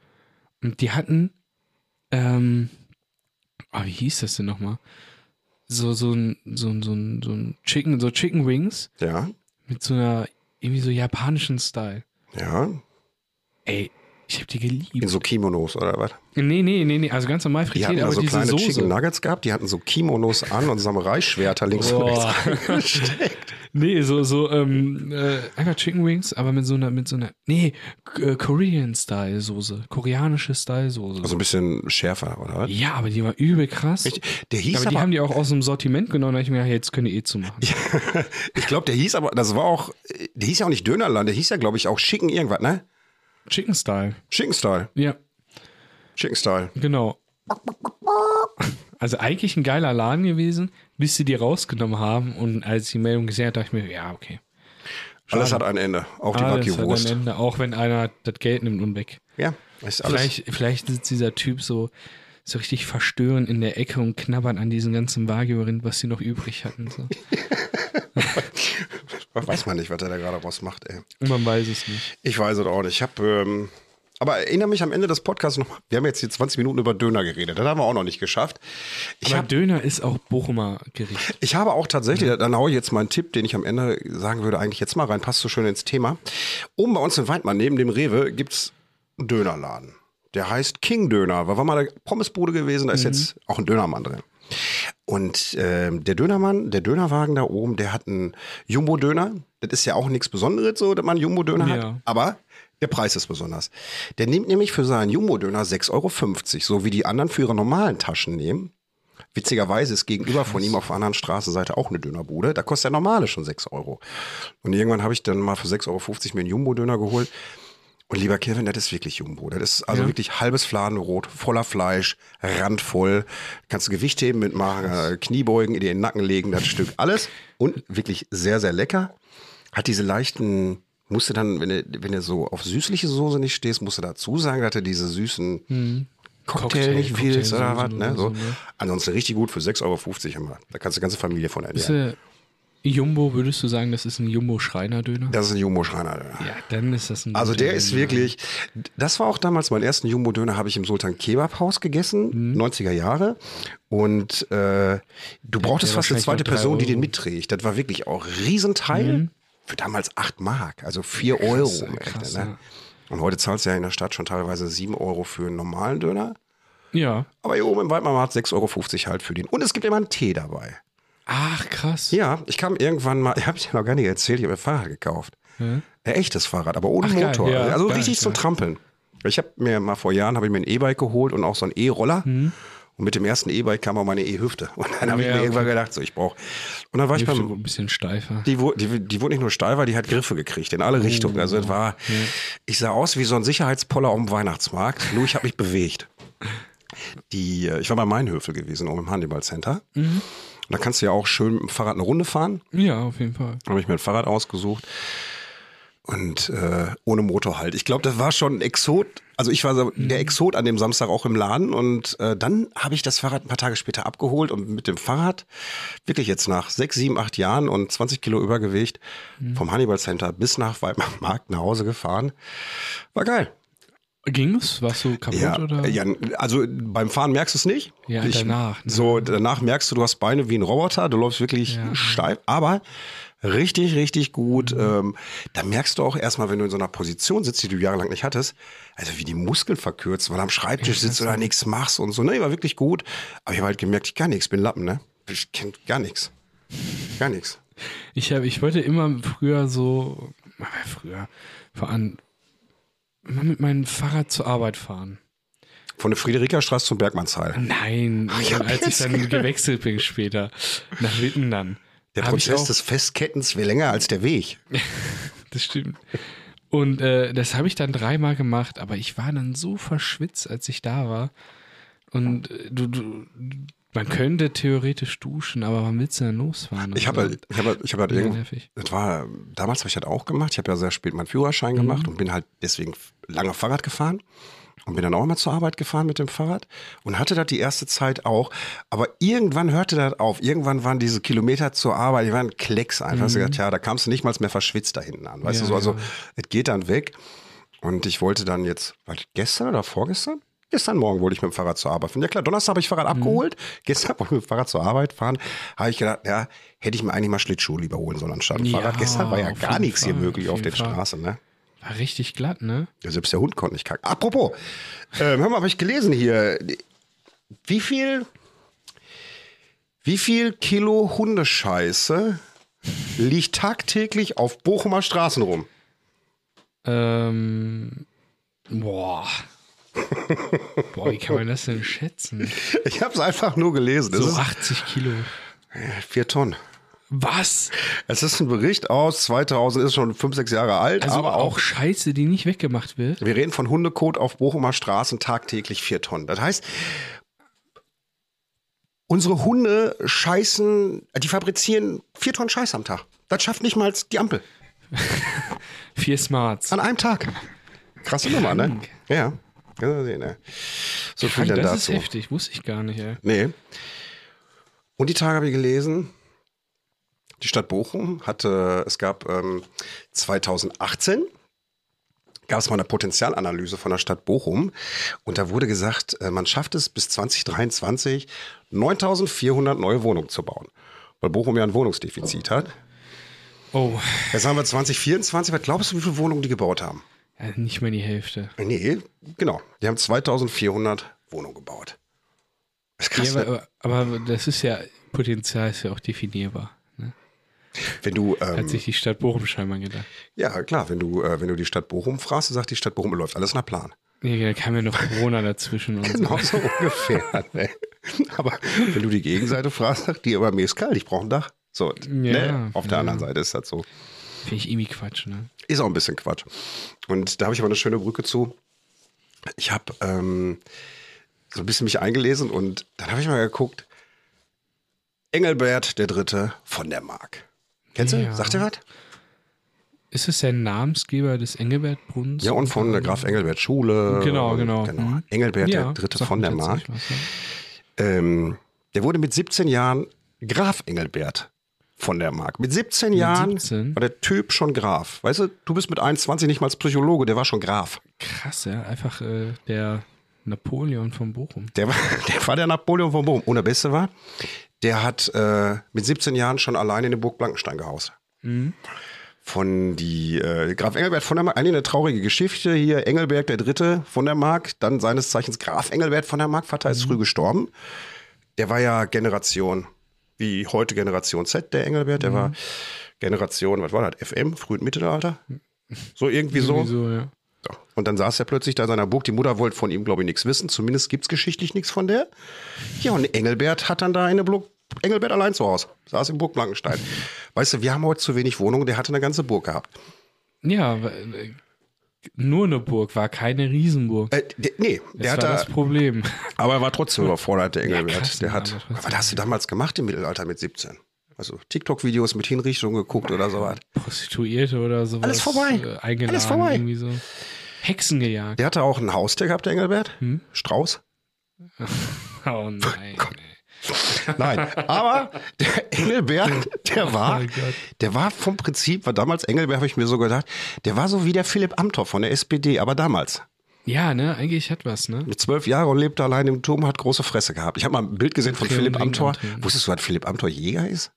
Und die hatten, ähm, ah, wie hieß das denn nochmal? So, so ein, so ein, so ein, so ein Chicken, so Chicken Wings ja, mit so einer, irgendwie so japanischen Style. ja. Ey, ich hab die In geliebt. so Kimonos oder was? Nee, nee, nee, nee, also ganz normal Die frittiert, hatten da aber so diese kleine Soße. Chicken Nuggets gehabt, die hatten so Kimonos an und Samurai-Schwerter links und rechts reingesteckt. Nee, so, so, ähm, äh, einfach Chicken Wings, aber mit so einer, mit so einer, nee, äh, Korean-Style-Soße, koreanische Style-Soße. Also ein bisschen schärfer, oder was? ja, aber die war übel krass. Richtig. Der hieß aber die aber, haben die auch aus dem Sortiment genommen, da hab ich mir gedacht, jetzt können die eh zumachen. ich glaube, der hieß aber, das war auch, der hieß ja auch nicht Dönerland, der hieß ja, glaube ich, auch Chicken irgendwas, ne? Chicken Style. Chicken Style. Ja, Chicken Style. genau. Also eigentlich ein geiler Laden gewesen, bis sie die rausgenommen haben und als ich die Meldung gesehen habe, dachte ich mir, ja, okay. Alles hat ein Ende. Auch die Alles hat ein. Ende, auch wenn einer das Geld nimmt und weg. Ja, ist alles. Vielleicht, vielleicht sitzt dieser Typ so, so richtig verstörend in der Ecke und knabbert an diesem ganzen Wagyu-Rind, was sie noch übrig hatten. So. Weiß man nicht, was er da gerade raus macht, ey. Man weiß es nicht. Ich weiß es auch nicht. Ich habe, ähm, aber erinnere mich am Ende des Podcasts noch, wir haben jetzt hier 20 Minuten über Döner geredet. Das haben wir auch noch nicht geschafft. Ich Aber habe Döner ist auch Bochumer Gericht. Ich habe auch tatsächlich, dann haue ich jetzt mal einen Tipp, den ich am Ende sagen würde, eigentlich jetzt mal rein, passt so schön ins Thema. Oben bei uns in Weidmann, neben dem Rewe, gibt's einen Dönerladen. Der heißt King Döner. War, war mal eine Pommesbude gewesen, da ist jetzt auch ein Dönermann drin. Und ähm, der Dönermann, der Dönerwagen da oben, der hat einen Jumbo-Döner. Das ist ja auch nichts Besonderes, so, dass man einen Jumbo-Döner Ja. hat. Aber der Preis ist besonders. Der nimmt nämlich für seinen Jumbo-Döner 6,50 Euro, so wie die anderen für ihre normalen Taschen nehmen. Witzigerweise ist gegenüber von ihm auf der anderen Straßenseite auch eine Dönerbude. Da kostet der normale schon 6 Euro. Und irgendwann habe ich dann mal für 6,50 Euro mir einen Jumbo-Döner geholt. Und lieber Kevin, das ist wirklich Jumbo. Das ist also Ja. wirklich halbes Fladenbrot, voller Fleisch, randvoll. Kannst du Gewicht heben mitmachen, äh, Kniebeugen, in den Nacken legen, das Stück alles. Und wirklich sehr, sehr lecker. Hat diese leichten, musst du dann, wenn du, wenn du so auf süßliche Soße nicht stehst, musst du dazu sagen, dass du diese süßen Cocktail, Cocktail- nicht willst oder was. Ne? So. ne? Ansonsten richtig gut für 6,50 Euro immer. Da kannst du die ganze Familie von ernähren. Jumbo, würdest du sagen, das ist ein Jumbo-Schreiner-Döner? Das ist ein Jumbo-Schreiner. Ja, dann ist das ein Also der ist wirklich, das war auch damals mein ersten Jumbo-Döner, habe ich im Sultan Kebab Haus gegessen, 90er Jahre. Und äh, du brauchtest Mhm. fast eine zweite Person, die den Euro. mitträgt. Das war wirklich auch Riesenteil. Für damals 8 Mark, also 4 Euro. Krass, im krass, Ende, ne? Und heute zahlst du ja in der Stadt schon teilweise 7 Euro für einen normalen Döner. Ja. Aber hier oben im Waldmarkt 6,50 Euro halt für den. Und es gibt immer einen Tee dabei. Ach, krass. Ja, ich kam irgendwann mal, ich habe dir noch gar nicht erzählt, ich habe ein Fahrrad gekauft. Ein echtes Fahrrad, aber ohne Ach, geil, Motor. ja, also geil, richtig zum geil. Trampeln. Ich habe mir mal vor Jahren habe ich mir ein E-Bike geholt und auch so ein E-Roller. Mhm. Und mit dem ersten E-Bike kam auch meine E-Hüfte. Und dann habe ich Ja, mir okay. irgendwann gedacht, so ich brauche. Und dann war ich Hüfte beim, wurde ein bisschen steifer. die, wurde- die, die wurde nicht nur steifer, die hat Griffe gekriegt in alle Richtungen. Also es war, ich sah aus wie so ein Sicherheitspoller auf dem Weihnachtsmarkt. Nur ich habe mich bewegt. Die, äh, ich war bei Mainhöfel gewesen, oben im Hannibal Center. Mhm. Und da kannst du ja auch schön mit dem Fahrrad eine Runde fahren. Ja, auf jeden Fall. habe ich mir ein Fahrrad ausgesucht und äh, ohne Motor halt. Ich glaube, das war schon ein Exot. Also ich war so der Exot an dem Samstag auch im Laden und äh, dann habe ich das Fahrrad ein paar Tage später abgeholt und mit dem Fahrrad wirklich jetzt nach sechs, sieben, acht Jahren und 20 Kilo Übergewicht vom Hannibal Center bis nach Weidmarkt nach Hause gefahren. War geil. Ging es? Warst du kaputt Ja, oder? ja, also beim Fahren merkst du es nicht. Ja, danach, ne? So, danach merkst du, du hast Beine wie ein Roboter, du läufst wirklich Ja. steif, aber Richtig, richtig gut. Ähm, da merkst du auch erstmal, wenn du in so einer Position sitzt, die du jahrelang nicht hattest, also wie die Muskeln verkürzt, weil am Schreibtisch sitzt oder nichts machst und so. Ne, war wirklich gut. Aber ich habe halt gemerkt, ich kann nichts, bin Lappen, ne? Ich kenn gar nichts. Gar nichts. Ich, hab, ich wollte immer früher so, früher, vor allem, immer mit meinem Fahrrad zur Arbeit fahren. Von der Friederikastraße zum Bergmannsheil. Nein, ich als ich dann gewechselt bin später, nach Witten dann. Der Prozess des Festkettens wäre länger als der Weg. Das stimmt. Und äh, das habe ich dann dreimal gemacht, aber ich war dann so verschwitzt, als ich da war. Und äh, du, du, man könnte theoretisch duschen, aber wann willst du denn losfahren? Ich habe halt, ich habe halt, ich habe halt so. Mega irgend, nervig. das war, damals habe ich halt auch gemacht. Ich habe ja sehr spät meinen Führerschein gemacht und bin halt deswegen lange Fahrrad gefahren. Und bin dann auch immer zur Arbeit gefahren mit dem Fahrrad und hatte das die erste Zeit auch. Aber irgendwann hörte das auf. Irgendwann waren diese Kilometer zur Arbeit, die waren Klecks einfach. Mhm. Gesagt, ja, da kamst du nicht mal mehr verschwitzt da hinten an. Weißt Ja, du so, also ja. es geht dann weg. Und ich wollte dann jetzt, war das gestern oder vorgestern? Gestern Morgen wollte ich mit dem Fahrrad zur Arbeit fahren. Ja klar, Donnerstag habe ich Fahrrad abgeholt. Gestern wollte ich mit dem Fahrrad zur Arbeit fahren. Habe ich gedacht, ja, hätte ich mir eigentlich mal Schlittschuhe lieber holen sollen anstatt ein Ja, Fahrrad. Gestern war ja gar nichts hier Fall, möglich auf auf, den Fall. Straßen, ne? War richtig glatt, ne? Ja, selbst der Hund konnte nicht kacken. Apropos, ähm, hör mal, habe ich gelesen hier. Wie viel, wie viel Kilo Hundescheiße liegt tagtäglich auf Bochumer Straßen rum? Ähm, boah. Boah, wie kann man das denn schätzen? Ich habe es einfach nur gelesen. So ist 80 Kilo. vier Tonnen. Was? Es ist ein Bericht aus 2000, ist schon fünf, sechs Jahre alt, Also aber auch auch. Scheiße, die nicht weggemacht wird. Wir reden von Hundekot auf Bochumer Straßen tagtäglich vier Tonnen. Das heißt, unsere Hunde scheißen, die fabrizieren vier Tonnen Scheiß am Tag. Das schafft nicht mal die Ampel. Vier Smarts. An einem Tag. Krasse Nummer, ne? Ja. Ja, sehen, ne? So viel Krank, denn das ist dazu. heftig, wusste ich gar nicht, ey. Nee. Und die Tage habe ich gelesen, die Stadt Bochum hatte, es gab ähm, 2018 gab es mal eine Potenzialanalyse von der Stadt Bochum und da wurde gesagt, äh, man schafft es bis 2023 9400 neue Wohnungen zu bauen, weil Bochum ja ein Wohnungsdefizit hat. Oh, Jetzt haben wir 2024, was glaubst du, wie viele Wohnungen die gebaut haben? Ja, nicht mal die Hälfte. Nee, genau, die haben 2400 Wohnungen gebaut. Das ist krass, Ja, ne? aber, aber das ist ja, Potenzial ist ja auch definierbar. Ne? wenn du Hat ähm, sich die Stadt Bochum scheinbar gedacht. Ja, klar, wenn du, äh, wenn du die Stadt Bochum fragst, sagt die Stadt Bochum, läuft alles nach Plan. Ja, da kam ja noch Corona dazwischen und Genau so. so ungefähr. Ne? Aber wenn du die Gegenseite fragst, sagt die aber mir ist kalt, ich brauche ein Dach. So, ne? auf der ja. anderen Seite ist das so. Finde ich irgendwie Quatsch, ne? Ist auch ein bisschen Quatsch. Und da habe ich aber eine schöne Brücke zu. Ich habe ähm, so ein bisschen mich eingelesen und dann habe ich mal geguckt, Engelbert der Dritte von der Mark. Kennst du? Ja. Sagt ihr was? Ist es der Namensgeber des Engelbert-Brunnens? Ja, und von der Graf Engelbert Schule. Genau, genau. genau. Mhm. Engelbert Ja, der Dritte von der Mark. was, ja. Ähm, der wurde mit 17 Jahren Graf Engelbert von der Mark. Mit 17 Jahren 17? war der Typ schon Graf. Weißt du, du bist mit 21 nicht mal als Psychologe, der war schon Graf. Krass, ja. Einfach äh, der Napoleon von Bochum. Der war der, war der Napoleon von Bochum. Und der Beste war, der hat äh, mit 17 Jahren schon alleine in der Burg Blankenstein gehaust. Von die äh, Graf Engelbert von der Mark, eigentlich eine traurige Geschichte. Hier Engelberg der Dritte von der Mark, dann seines Zeichens Graf Engelbert von der Mark. Vater ist früh gestorben. Der war ja Generation, wie heute Generation Z, der Engelbert. Der war Generation, was war das, FM, frühen Mittelalter? So irgendwie so. Irgendwie so, ja. Ja. Und dann saß er plötzlich da in seiner Burg. Die Mutter wollte von ihm, glaube ich, nichts wissen. Zumindest gibt es geschichtlich nichts von der. Ja, und Engelbert hat dann da eine Burg. Engelbert allein zu Hause. Saß in Burg Blankenstein. Weißt du, wir haben heute zu wenig Wohnungen. Der hatte eine ganze Burg gehabt. Ja, nur eine Burg, war keine Riesenburg. Äh, der, nee, Das der war hat da, das Problem. aber er war trotzdem überfordert, der Engelbert. krass, der ja, hat, aber was hast du damals gemacht im Mittelalter mit 17? Also TikTok-Videos mit Hinrichtung geguckt oder sowas. Prostituierte oder sowas. Alles vorbei. Äh, eingeladen, Alles vorbei. Irgendwie so. Hexen gejagt. Der hatte auch ein Haustier gehabt, der Engelbert. Hm? Strauß. Oh nein. Nein, aber der Engelbert, der war, Oh Gott. der war vom Prinzip, war damals Engelbert, habe ich mir so gedacht, der war so wie der Philipp Amthor von der SPD, aber damals. Ja, ne, eigentlich hat was, ne? Mit zwölf Jahren und lebte allein im Turm, hat große Fresse gehabt. Ich habe mal ein Bild gesehen von Okay, Philipp Amthor. Wusstest du, dass Philipp Amthor Jäger ist?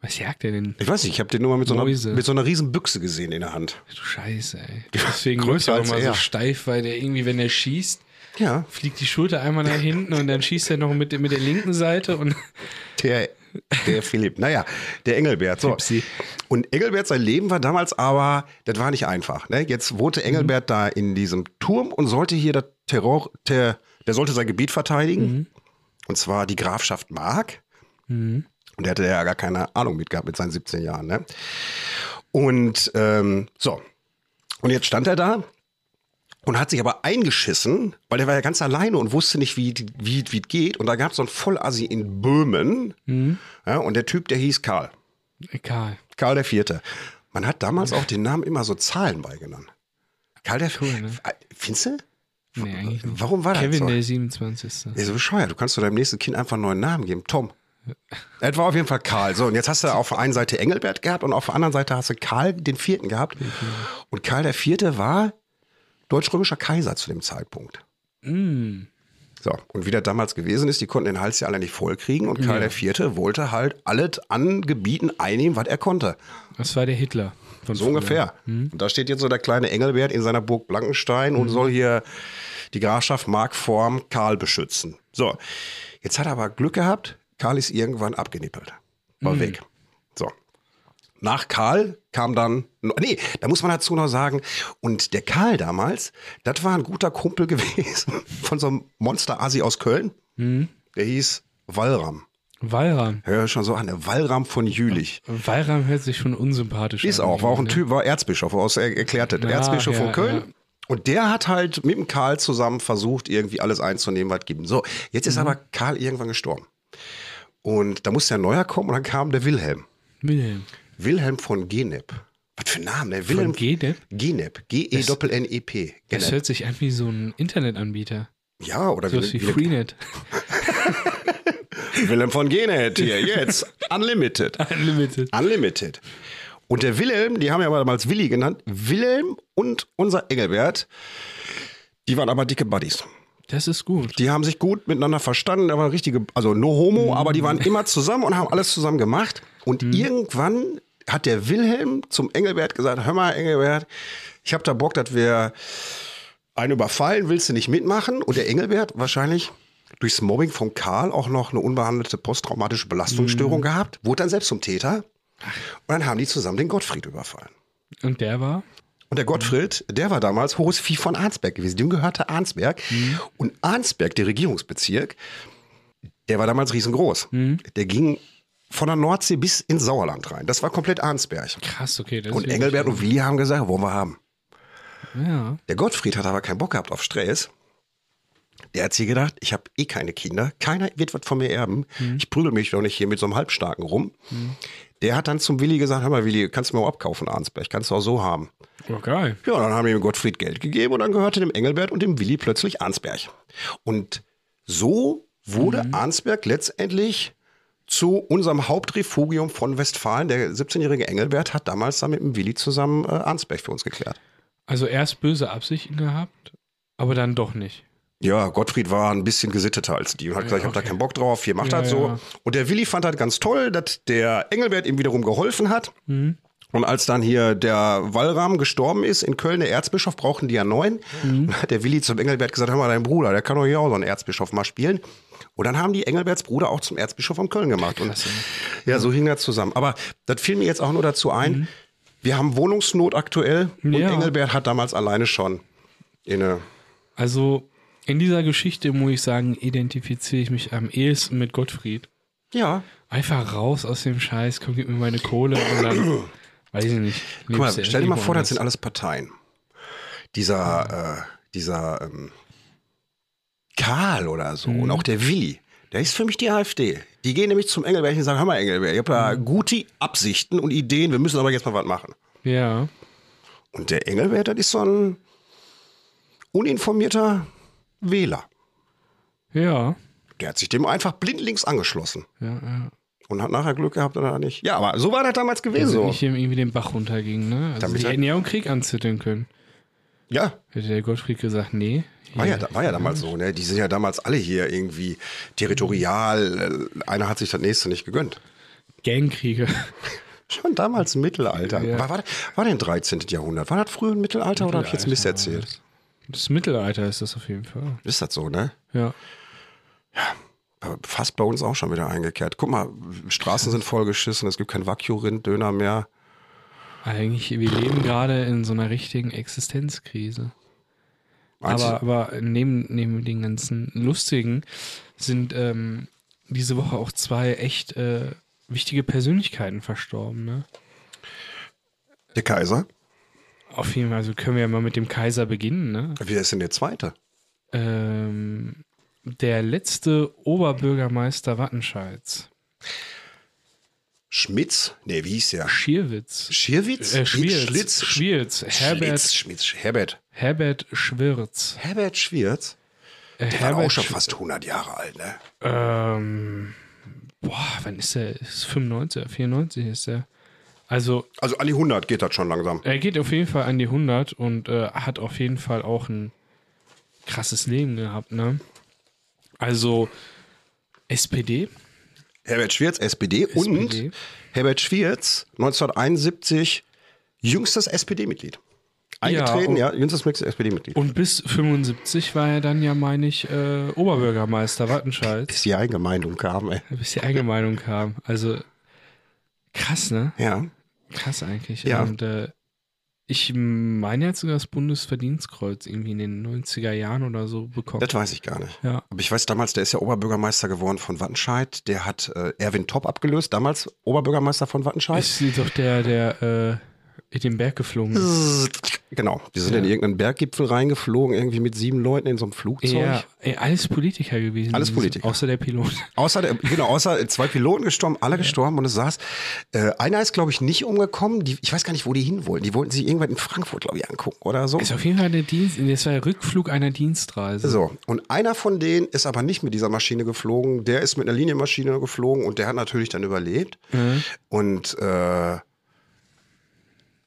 Was jagt der denn? Ich weiß nicht, ich habe den nur mal mit so, einer, mit so einer riesen Büchse gesehen in der Hand. Du Scheiße, ey. Deswegen größer er als immer so er. steif, weil der irgendwie, wenn er schießt, Ja, fliegt die Schulter einmal nach hinten und dann schießt er noch mit, mit der linken Seite und der, der Philipp. Naja, der Engelbert. So. Fipsi. Und Engelbert, sein Leben war damals aber, das war nicht einfach. Ne? Jetzt wohnte Engelbert da in diesem Turm und sollte hier der Terror, der, der sollte sein Gebiet verteidigen. Und zwar die Grafschaft Mark. Und der hatte ja gar keine Ahnung mit gehabt mit seinen 17 Jahren. Ne? Und ähm, so. Und jetzt stand er da und hat sich aber eingeschissen, weil der war ja ganz alleine und wusste nicht, wie wie wie es geht. Und da gab es so einen Vollassi in Böhmen. Ja, und der Typ, der hieß Karl. egal. Karl der Vierte. Man hat damals auch den Namen immer so Zahlen beigenannt. Karl der Cool, ne? Äh, Findest du? Nee. Warum war das Kevin so? der 27. Ey, so bescheuert. Du kannst deinem nächsten Kind einfach einen neuen Namen geben. Tom. Das war auf jeden Fall Karl. So, und jetzt hast du auf der einen Seite Engelbert gehabt und auf der anderen Seite hast du Karl den Vierten gehabt. Und Karl der Vierte war deutsch-römischer Kaiser zu dem Zeitpunkt. Mm. So, und wie das damals gewesen ist, die konnten den Hals ja alle nicht vollkriegen und Karl Ja. Vierte wollte halt alles an Gebieten einnehmen, was er konnte. Das war der Hitler. Von So früher. ungefähr. Und da steht jetzt so der kleine Engelbert in seiner Burg Blankenstein und soll hier die Grafschaft Markform Karl beschützen. So, jetzt hat er aber Glück gehabt. Karl ist irgendwann abgenippelt. War weg. So. Nach Karl kam dann, nee, da muss man dazu noch sagen, und der Karl damals, das war ein guter Kumpel gewesen von so einem Monster-Asi aus Köln. Der hieß Walram. Walram. Hör schon so an, der Walram von Jülich. Walram hört sich schon unsympathisch Ist an. auch, war auch ein? Typ, war Erzbischof, aus er erklärte, Ja, Erzbischof ja, von Köln. ja. Und der hat halt mit dem Karl zusammen versucht, irgendwie alles einzunehmen, was gibt. So, jetzt Mhm. ist aber Karl irgendwann gestorben. Und da musste ein neuer kommen und dann kam der Wilhelm. Wilhelm. Wilhelm von Genep. Was für ein Name, ne? Wilhelm Genep? Genep. G-E-N-N-E-P. Das Genep. hört sich an wie so ein Internetanbieter. Ja, oder So was wie Wilhelm, Freenet. Wilhelm von Genep hier, jetzt. Unlimited. Unlimited. Unlimited. Und der Wilhelm, die haben ja aber damals Willi genannt. Wilhelm und unser Engelbert, die waren aber dicke Buddies. Das ist gut. Die haben sich gut miteinander verstanden. Da war richtige, also no homo, aber die waren immer zusammen und haben alles zusammen gemacht. Und irgendwann hat der Wilhelm zum Engelbert gesagt: Hör mal, Engelbert, ich habe da Bock, dass wir einen überfallen. Willst du nicht mitmachen? Und der Engelbert wahrscheinlich durchs Mobbing von Karl auch noch eine unbehandelte posttraumatische Belastungsstörung gehabt, wurde dann selbst zum Täter. Und dann haben die zusammen den Gottfried überfallen. Und der war? Und der Gottfried, der war damals hohes Vieh von Arnsberg gewesen. Dem gehörte Arnsberg. Und Arnsberg, der Regierungsbezirk, der war damals riesengroß. Der ging von der Nordsee bis ins Sauerland rein. Das war komplett Arnsberg. Krass, okay. Und Engelbert und Willi haben gesagt, wollen wir haben. Ja. Der Gottfried hat aber keinen Bock gehabt auf Stress. Der hat sich gedacht, ich habe eh keine Kinder, keiner wird was von mir erben. Ich prügel mich doch nicht hier mit so einem Halbstarken rum. Der hat dann zum Willi gesagt, hör mal Willi, kannst du mir auch abkaufen, Arnsberg, kannst du auch so haben. Geil. Ja, dann haben die dem Gottfried Geld gegeben und dann gehörte dem Engelbert und dem Willi plötzlich Arnsberg. Und so wurde Arnsberg letztendlich zu unserem Hauptrefugium von Westfalen. Der 17-jährige Engelbert hat damals dann mit dem Willi zusammen äh, Arnsberg für uns geklärt. Also erst böse Absichten gehabt, aber dann doch nicht. Ja, Gottfried war ein bisschen gesitteter als die und hat gesagt, ich habe da okay. keinen Bock drauf, hier macht Ja, das so. ja. Und der Willi fand das ganz toll, dass der Engelbert ihm wiederum geholfen hat. Und als dann hier der Wallrahm gestorben ist in Köln, der Erzbischof, brauchten die ja neun. Und dann hat der Willi zum Engelbert gesagt, hör mal, dein Bruder, der kann doch hier auch so einen Erzbischof mal spielen. Und dann haben die Engelberts Bruder auch zum Erzbischof von Köln gemacht. Und ja, so hing das zusammen. Aber das fiel mir jetzt auch nur dazu ein, wir haben Wohnungsnot aktuell und Ja. Engelbert hat damals alleine schon in eine Also in dieser Geschichte, muss ich sagen, identifiziere ich mich am ehesten mit Gottfried. ja, Einfach raus aus dem Scheiß, komm, gib mir meine Kohle und dann, weiß ich nicht. Guck mal, stell dir mal vor, das sind alles Parteien. Dieser, äh, dieser ähm, Karl oder so Mhm. und auch der Willi, der ist für mich die AfD. Die gehen nämlich zum Engelbert und sagen, hör mal Engelbert, ich habe da Mhm. gute Absichten und Ideen, wir müssen aber jetzt mal was machen. Ja, Und der Engelbert, das ist so ein uninformierter Wähler. ja, Der hat sich dem einfach blindlings angeschlossen ja, ja. und hat nachher Glück gehabt oder nicht. Ja, aber so war das damals gewesen. Also So. nicht irgendwie den Bach runterging, ne? Also Damit die hätten ja auch einen Krieg anzetteln können. Ja, Hätte der Gottfried gesagt, nee. War ja, war ja damals so, ne? Die sind ja damals alle hier irgendwie territorial. Äh, Einer hat sich das nächste nicht gegönnt. Gangkriege. Schon damals im Mittelalter. Ja. War, war, war denn 13. Jahrhundert? War das früher ein Mittelalter oder habe ich jetzt Mist erzählt? Das Mittelalter ist das auf jeden Fall. Ist das so, ne? Ja. Aber Fast bei uns auch schon wieder eingekehrt. Guck mal, Straßen sind vollgeschissen, es gibt kein Wagyu-Rind-Döner mehr. Eigentlich, wir leben gerade in so einer richtigen Existenzkrise. Aber, aber neben, neben den ganzen lustigen sind ähm, diese Woche auch zwei echt äh, wichtige Persönlichkeiten verstorben. Ne? Der Kaiser? Auf jeden Fall, also können wir ja mal mit dem Kaiser beginnen. Ne? Wer ist denn der Zweite? Ähm, der letzte Oberbürgermeister Wattenscheids, Schmitz? Nee, wie hieß der? Schierwitz. Schierwitz? Äh, Schwirz. Schlitz? Schwirz. Herbert, Schlitz, Schmitz, Herbert. Herbert Schwirz. Herbert Schwirz? Äh, Der war auch schon Sch- fast 100 Jahre alt, ne? Ähm, boah, wann ist der? Ist 95, 94 ist der. Also, Also an die 100 geht das schon langsam. er geht auf jeden Fall an die 100 und äh, hat auf jeden Fall auch ein krasses Leben gehabt, ne? Also, SPD. Herbert Schwirz, SPD, und SPD. Herbert Schwirz, 1971, jüngstes SPD-Mitglied. Eingetreten, und- ja, jüngstes SPD-Mitglied. Und bis 75 war er dann ja, meine ich, äh, Oberbürgermeister Wattenscheid, Bis die Eingemeindung kam, ey. bis die Allgemeinung kam. Also, krass, ne? Ja. Krass eigentlich. Ja. Und äh, ich meine, hat sogar das Bundesverdienstkreuz irgendwie in den 90er Jahren oder so bekommen. Das weiß ich gar nicht. Ja. Aber ich weiß damals, der ist ja Oberbürgermeister geworden von Wattenscheid. Der hat äh, Erwin Topp abgelöst, damals Oberbürgermeister von Wattenscheid. Ist doch der, der äh, in den Berg geflogen ist. Genau, die sind Ja. in irgendeinen Berggipfel reingeflogen, irgendwie mit sieben Leuten in so einem Flugzeug. Ja, alles Politiker gewesen. Alles Politiker. Außer der Pilot. Außer, der, genau, außer zwei Piloten gestorben, alle gestorben und es saß. Äh, einer ist, glaube ich, nicht umgekommen. Die, ich weiß gar nicht, wo die hin wollten. Die wollten sich irgendwann in Frankfurt, glaube ich, angucken oder so. Ist auf jeden Fall der Dienst, das war der Rückflug einer Dienstreise. So, und einer von denen ist aber nicht mit dieser Maschine geflogen. Der ist mit einer Linienmaschine geflogen und der hat natürlich dann überlebt. Und äh,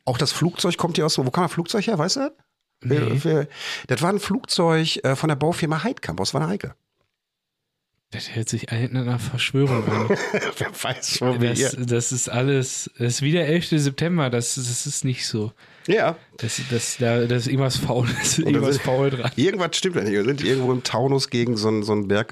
auch das Flugzeug kommt hier aus. Wo kam das Flugzeug her, weißt du? Wer- Das war ein Flugzeug äh, von der Baufirma Heidkamp aus Wanne-Eickel. Das hört sich an einer Verschwörung an. Wer weiß schon, wie Das, das ist alles, das ist wie der 11. September, das, das ist nicht so. Ja, Das, das, da, das ist irgendwas faul, das ist irgendwas faul dran. irgendwas stimmt da nicht. Wir sind irgendwo im Taunus gegen so, einen- so einen Berg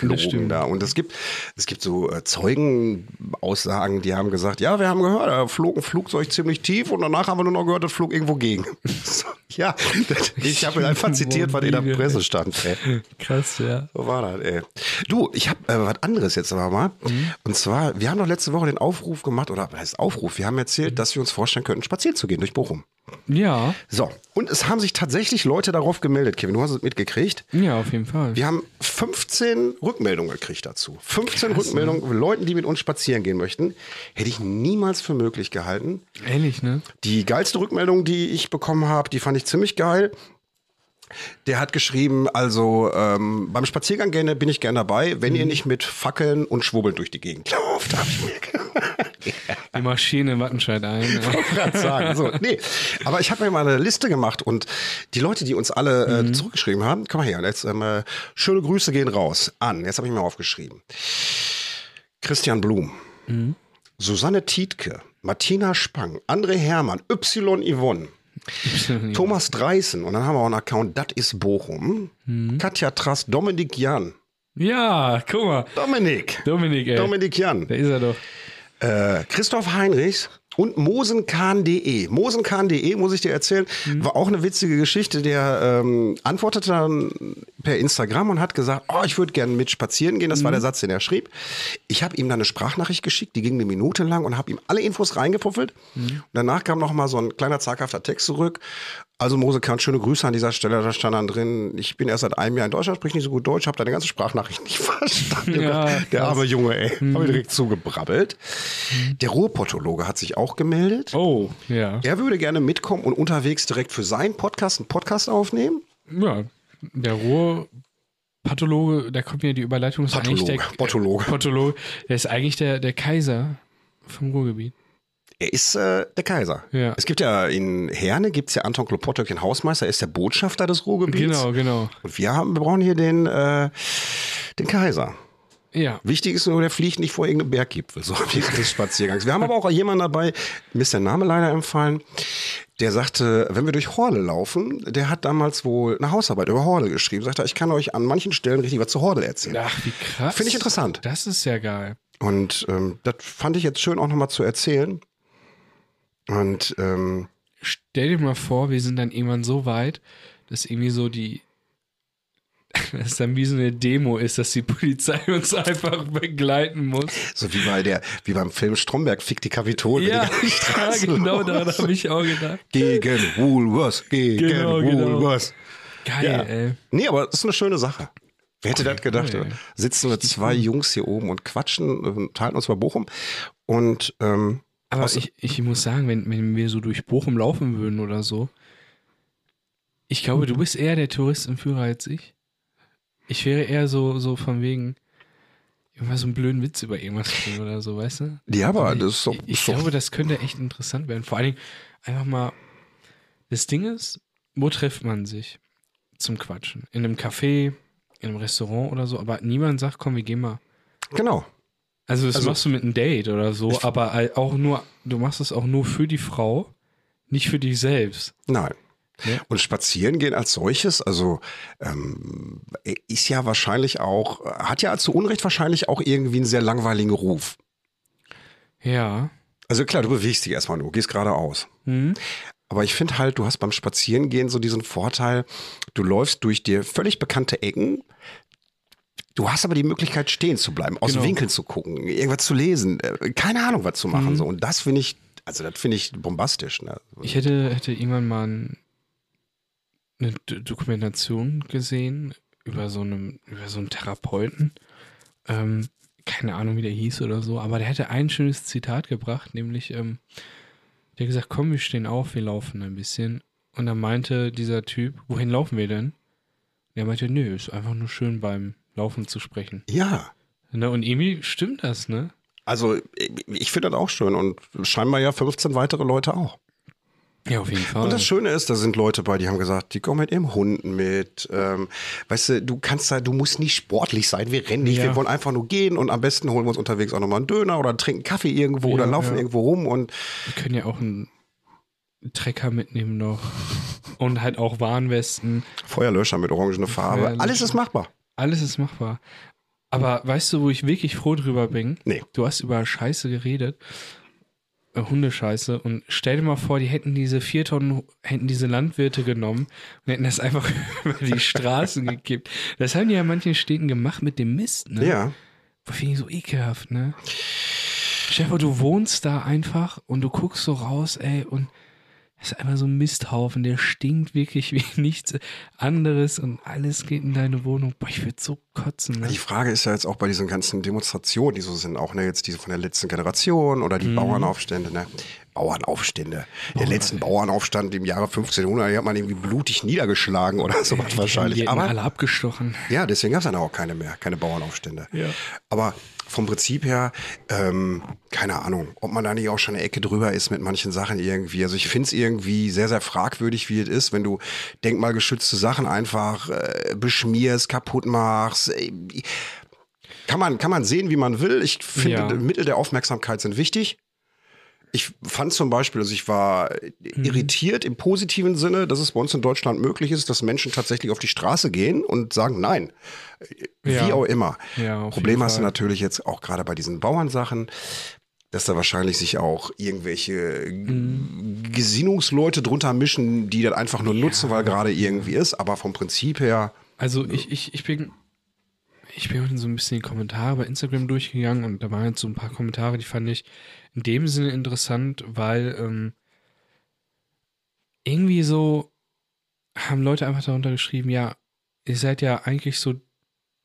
geflogen da. Und es gibt, es gibt so äh, Zeugenaussagen, die haben gesagt, ja, wir haben gehört, da flog ein Flugzeug ziemlich tief und danach haben wir nur noch gehört, das flog irgendwo gegen. ja, das, ich habe einfach zitiert, was in der Presse stand. Ey. Krass, ja. So war das, ey. Du, ich habe äh, was anderes jetzt aber mal. Mhm. Und zwar, wir haben doch letzte Woche den Aufruf gemacht, oder was heißt Aufruf? Wir haben erzählt, dass wir uns vorstellen könnten, spazieren zu gehen durch Bochum. Ja, So, und es haben sich tatsächlich Leute darauf gemeldet, Kevin, du hast es mitgekriegt. ja, auf jeden Fall. Wir haben 15 Rückmeldungen gekriegt dazu. 15 Rückmeldungen von Leuten, die mit uns spazieren gehen möchten. Hätte ich niemals für möglich gehalten. Ehrlich, ne? Die geilste Rückmeldung, die ich bekommen habe, die fand ich ziemlich geil. Der hat geschrieben, also ähm, beim Spaziergang gerne bin ich gerne dabei, wenn ihr nicht mit Fackeln und Schwubbeln durch die Gegend lauft. Hab ich mir Die Maschine in Wattenscheid ein. Gerade sagen. So, nee. Aber ich habe mir mal eine Liste gemacht und die Leute, die uns alle äh, zurückgeschrieben haben, komm mal her, jetzt ähm, äh, schöne Grüße gehen raus an. Jetzt habe ich mir aufgeschrieben. Christian Blum, Susanne Tietke, Martina Spang, André Hermann, Y Yvonne, Thomas Dreißen und dann haben wir auch einen Account, das ist Bochum, Katja Trass, Dominik Jan. Ja, guck mal. Dominik. Dominik, ey. Dominik Jan. Da ist er doch. Äh, Christoph Heinrichs und mosenkahn.de. Mosenkahn.de, muss ich dir erzählen, war auch eine witzige Geschichte. Der ähm, antwortete dann per Instagram und hat gesagt, oh, ich würde gerne mit spazieren gehen. Das war der Satz, den er schrieb. Ich habe ihm dann eine Sprachnachricht geschickt, die ging eine Minute lang und habe ihm alle Infos reingepuffelt. Und danach kam noch mal so ein kleiner zaghafter Text zurück. Also Mose Kahn, schöne Grüße an dieser Stelle. Da stand dann drin, ich bin erst seit einem Jahr in Deutschland, sprich nicht so gut Deutsch, habe deine ganze Sprachnachricht nicht verstanden. Ja, der arme Junge, ey. Hab ich direkt zugebrabbelt. Der Ruhrpottologe hat sich auch gemeldet. Oh, ja. Er würde gerne mitkommen und unterwegs direkt für seinen Podcast einen Podcast aufnehmen. Ja, der Ruhrpathologe, da kommt mir die Überleitung, ist eigentlich der Pathologe, Pathologe. Pathologe, der ist eigentlich der, der Kaiser vom Ruhrgebiet. Er ist äh, der Kaiser. Ja. Es gibt ja in Herne gibt's ja Anton Klopotök, den Hausmeister, er ist der Botschafter des Ruhrgebiets. Genau, genau. Und wir haben, wir brauchen hier den, äh, den Kaiser. Ja. Wichtig ist nur, der fliegt nicht vor irgendeinem Berggipfel, so während des Spaziergangs. Wir haben aber auch jemanden dabei, mir ist der Name leider empfallen, der sagte, wenn wir durch Horde laufen, der hat damals wohl eine Hausarbeit über Horde geschrieben. Sagt er, ich kann euch an manchen Stellen richtig was zu Horde erzählen. Ach, wie krass. Finde ich interessant. Das ist ja geil. Und ähm, das fand ich jetzt schön auch nochmal zu erzählen. Und ähm, Stell dir mal vor, wir sind dann irgendwann so weit, dass irgendwie so die, es dann wie so eine Demo ist, dass die Polizei uns einfach begleiten muss. so wie bei der, wie beim Film Stromberg fickt die Kapitol. Ja, die ja genau, daran habe ich auch gedacht. Gegen Woolworths, gegen Genau, genau. Woolworths. Geil, Ja. ey. Nee, aber das ist eine schöne Sache. Wer hätte das gedacht? cool. Sitzen wir zwei Jungs hier oben und quatschen, äh, teilen uns bei Bochum und ähm, Aber ich, ich muss sagen, wenn, wenn wir so durch Bochum laufen würden oder so, ich glaube, du bist eher der Touristenführer als ich. Ich wäre eher so, so von wegen, irgendwas so einen blöden Witz über irgendwas bringen oder so, weißt du? ja, aber ich, das ist doch, ich, ich ist doch glaube, das könnte echt interessant werden. Vor allen Dingen einfach mal, das Ding ist, wo trifft man sich zum Quatschen? In einem Café, in einem Restaurant oder so, aber niemand sagt, komm, wir gehen mal. genau. Also das Also- machst du mit einem Date oder so, Ich- aber auch nur, du machst es auch nur für die Frau, nicht für dich selbst. Nein. Ja. Und spazieren gehen als solches, also ähm, ist ja wahrscheinlich auch, hat ja zu Unrecht wahrscheinlich auch irgendwie einen sehr langweiligen Ruf. Ja. Also klar, du bewegst dich erstmal nur, gehst geradeaus. Hm? Aber ich finde halt, du hast beim Spazierengehen so diesen Vorteil, du läufst durch dir völlig bekannte Ecken. Du hast aber die Möglichkeit, stehen zu bleiben, aus Genau. Winkeln zu gucken, irgendwas zu lesen, äh, keine Ahnung, was zu machen. Mhm. So. Und das finde ich, also das finde ich bombastisch. Ne? Ich hätte, hätte irgendwann mal ein, eine Dokumentation gesehen über so einen, über so einen Therapeuten. Ähm, keine Ahnung, wie der hieß oder so, aber der hätte ein schönes Zitat gebracht, nämlich, ähm, der hat gesagt, komm, wir stehen auf, wir laufen ein bisschen. Und dann meinte dieser Typ, wohin laufen wir denn? Der meinte, nö, ist einfach nur schön beim Laufen zu sprechen. Ja. Ne? Und irgendwie stimmt das, ne? Also ich, ich finde das auch schön und scheinbar ja 15 weitere Leute auch. Ja, auf jeden Fall. Und das Schöne ist, da sind Leute bei, die haben gesagt, die kommen mit ihrem Hund mit. Ähm, weißt du, du kannst da, du musst nicht sportlich sein, wir rennen nicht, Ja. wir wollen einfach nur gehen und am besten holen wir uns unterwegs auch nochmal einen Döner oder trinken Kaffee irgendwo Ja, oder laufen ja. irgendwo rum und Wir können ja auch einen Trecker mitnehmen noch. Und halt auch Warnwesten. Feuerlöscher mit orangene Farbe. Alles ist machbar. Alles ist machbar. Aber weißt du, wo ich wirklich froh drüber bin? Nee. Du hast über Scheiße geredet. Hundescheiße. Und stell dir mal vor, die hätten diese vier Tonnen, hätten diese Landwirte genommen und hätten das einfach über die Straßen gekippt. Das haben die ja in manchen Städten gemacht mit dem Mist, ne? Ja. Finde ich so ekelhaft, ne? Vor, du wohnst da einfach und du guckst so raus, ey, und es ist einfach so ein Misthaufen, der stinkt wirklich wie nichts anderes und alles geht in deine Wohnung. Boah, ich würde so kotzen, ne? Die Frage ist ja jetzt auch bei diesen ganzen Demonstrationen, die so sind, auch ne, jetzt diese von der letzten Generation oder Mhm. die Bauernaufstände, ne? Bauernaufstände. Der letzten Bauernaufstand im Jahre 1500, die hat man irgendwie blutig niedergeschlagen oder sowas Die wahrscheinlich. hätten Aber alle abgestochen. Ja, deswegen gab es dann auch keine mehr, keine Bauernaufstände. Ja. Aber vom Prinzip her, ähm, keine Ahnung, ob man da nicht auch schon eine Ecke drüber ist mit manchen Sachen irgendwie. Also ich finde es irgendwie sehr, sehr fragwürdig, wie es ist, wenn du denkmalgeschützte Sachen einfach äh, beschmierst, kaputt machst. Äh, Kann man, kann man sehen, wie man will. Ich finde, Ja. Mittel der Aufmerksamkeit sind wichtig. Ich fand zum Beispiel, also ich war irritiert im positiven Sinne, dass es bei uns in Deutschland möglich ist, dass Menschen tatsächlich auf die Straße gehen und sagen Nein. Wie Ja. auch immer. Ja, Problem hast du natürlich jetzt auch gerade bei diesen Bauernsachen, dass da wahrscheinlich sich auch irgendwelche Mhm. Gesinnungsleute drunter mischen, die das einfach nur nutzen, weil gerade irgendwie ist. Aber vom Prinzip her, Also ich, ich, ich bin ich bin heute so ein bisschen die Kommentare bei Instagram durchgegangen und da waren jetzt so ein paar Kommentare, die fand ich in dem Sinne interessant, weil ähm, irgendwie so haben Leute einfach darunter geschrieben, ja, ihr seid ja eigentlich so,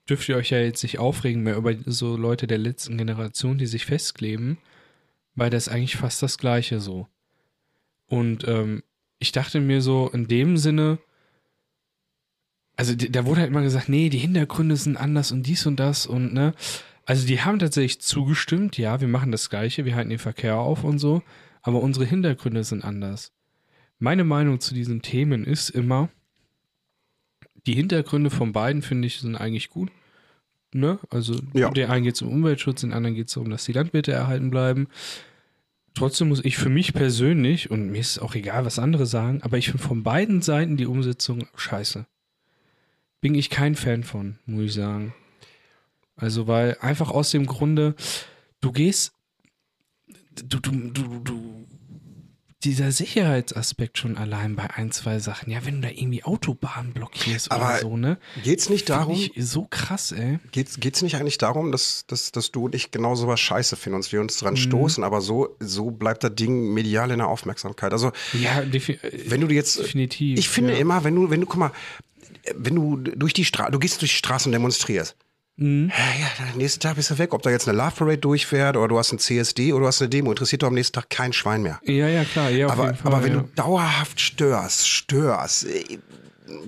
dürft ihr euch ja jetzt nicht aufregen mehr über so Leute der letzten Generation, die sich festkleben, weil das ist eigentlich fast das Gleiche so. Und ähm, ich dachte mir so, in dem Sinne, also da wurde halt immer gesagt, nee, die Hintergründe sind anders und dies und das und ne. Also die haben tatsächlich zugestimmt, ja, wir machen das Gleiche, wir halten den Verkehr auf und so, aber unsere Hintergründe sind anders. Meine Meinung zu diesen Themen ist immer, die Hintergründe von beiden finde ich sind eigentlich gut. ne? Also Ja. der einen geht es um Umweltschutz, den anderen geht es darum, dass die Landwirte erhalten bleiben. Trotzdem muss ich für mich persönlich, und mir ist auch egal, was andere sagen, aber ich finde von beiden Seiten die Umsetzung scheiße. Bin ich kein Fan von, muss ich sagen. Also, weil einfach aus dem Grunde, du gehst, du, du, du, du, dieser Sicherheitsaspekt schon allein bei ein, zwei Sachen. Ja, wenn du da irgendwie Autobahnen blockierst Aber oder so, ne? Geht's nicht darum, so krass, ey. geht's, geht's nicht eigentlich darum, dass, dass, dass du und ich genau sowas scheiße finden und wir uns Mhm. dran stoßen, aber so, so bleibt das Ding medial in der Aufmerksamkeit. Also, Ja, wenn du jetzt, definitiv. ich finde ja. immer, wenn du, wenn du, guck mal, wenn du durch die Straße, du gehst durch die Straße und demonstrierst. Mhm. Ja, ja, nächsten Tag bist du weg. Ob da jetzt eine Love Parade durchfährt oder du hast ein CSD oder du hast eine Demo, interessiert doch am nächsten Tag kein Schwein mehr. Ja, ja, klar, ja, Aber, Fall. aber wenn ja. du dauerhaft störst, störst, äh,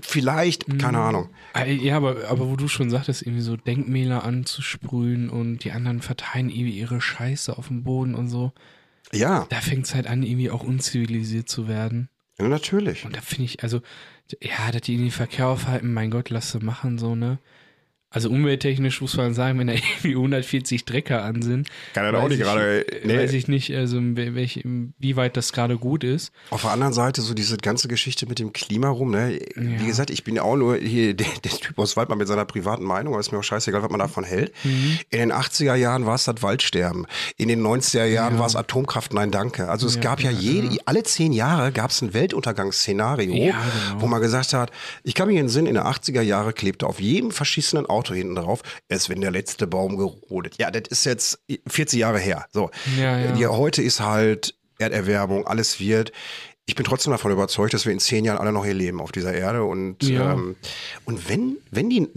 vielleicht, Mhm. keine Ahnung. Ah, Ja, aber, aber wo du schon sagtest, irgendwie so Denkmäler anzusprühen und die anderen verteilen irgendwie ihre Scheiße auf dem Boden und so, Ja, da fängt es halt an, irgendwie auch unzivilisiert zu werden. ja, natürlich. Und da finde ich, also, ja, dass die in den Verkehr aufhalten, mein Gott, lass sie machen, so, ne? Also umwelttechnisch muss man sagen, wenn da irgendwie 140 Drecker an sind, Kann er da auch nicht ich- gerade- nee. weiß ich nicht, also welch, wie weit das gerade gut ist. Auf der anderen Seite so diese ganze Geschichte mit dem Klima rum, ne? Wie Ja. gesagt, ich bin ja auch nur hier der, der Typ aus Waldmann mit seiner privaten Meinung, aber ist mir auch scheißegal, was man davon hält. Mhm. In den 80er Jahren war es das Waldsterben. In den 90er Jahren Ja. war es Atomkraft, nein, danke. Also es Ja, gab ja, jede, alle zehn Jahre gab es ein Weltuntergangsszenario, genau. wo man gesagt hat, ich kann in den Sinn, in den 80er Jahre klebte auf jedem verschissenen Auto hinten drauf, es wenn der letzte Baum gerodet. Ja, das ist jetzt 40 Jahre her. So. Ja, ja. Die, heute ist halt Erderwärmung, alles wird. Ich bin trotzdem davon überzeugt, dass wir in zehn Jahren alle noch hier leben auf dieser Erde. Und, Ja. ähm, und wenn, wenn die,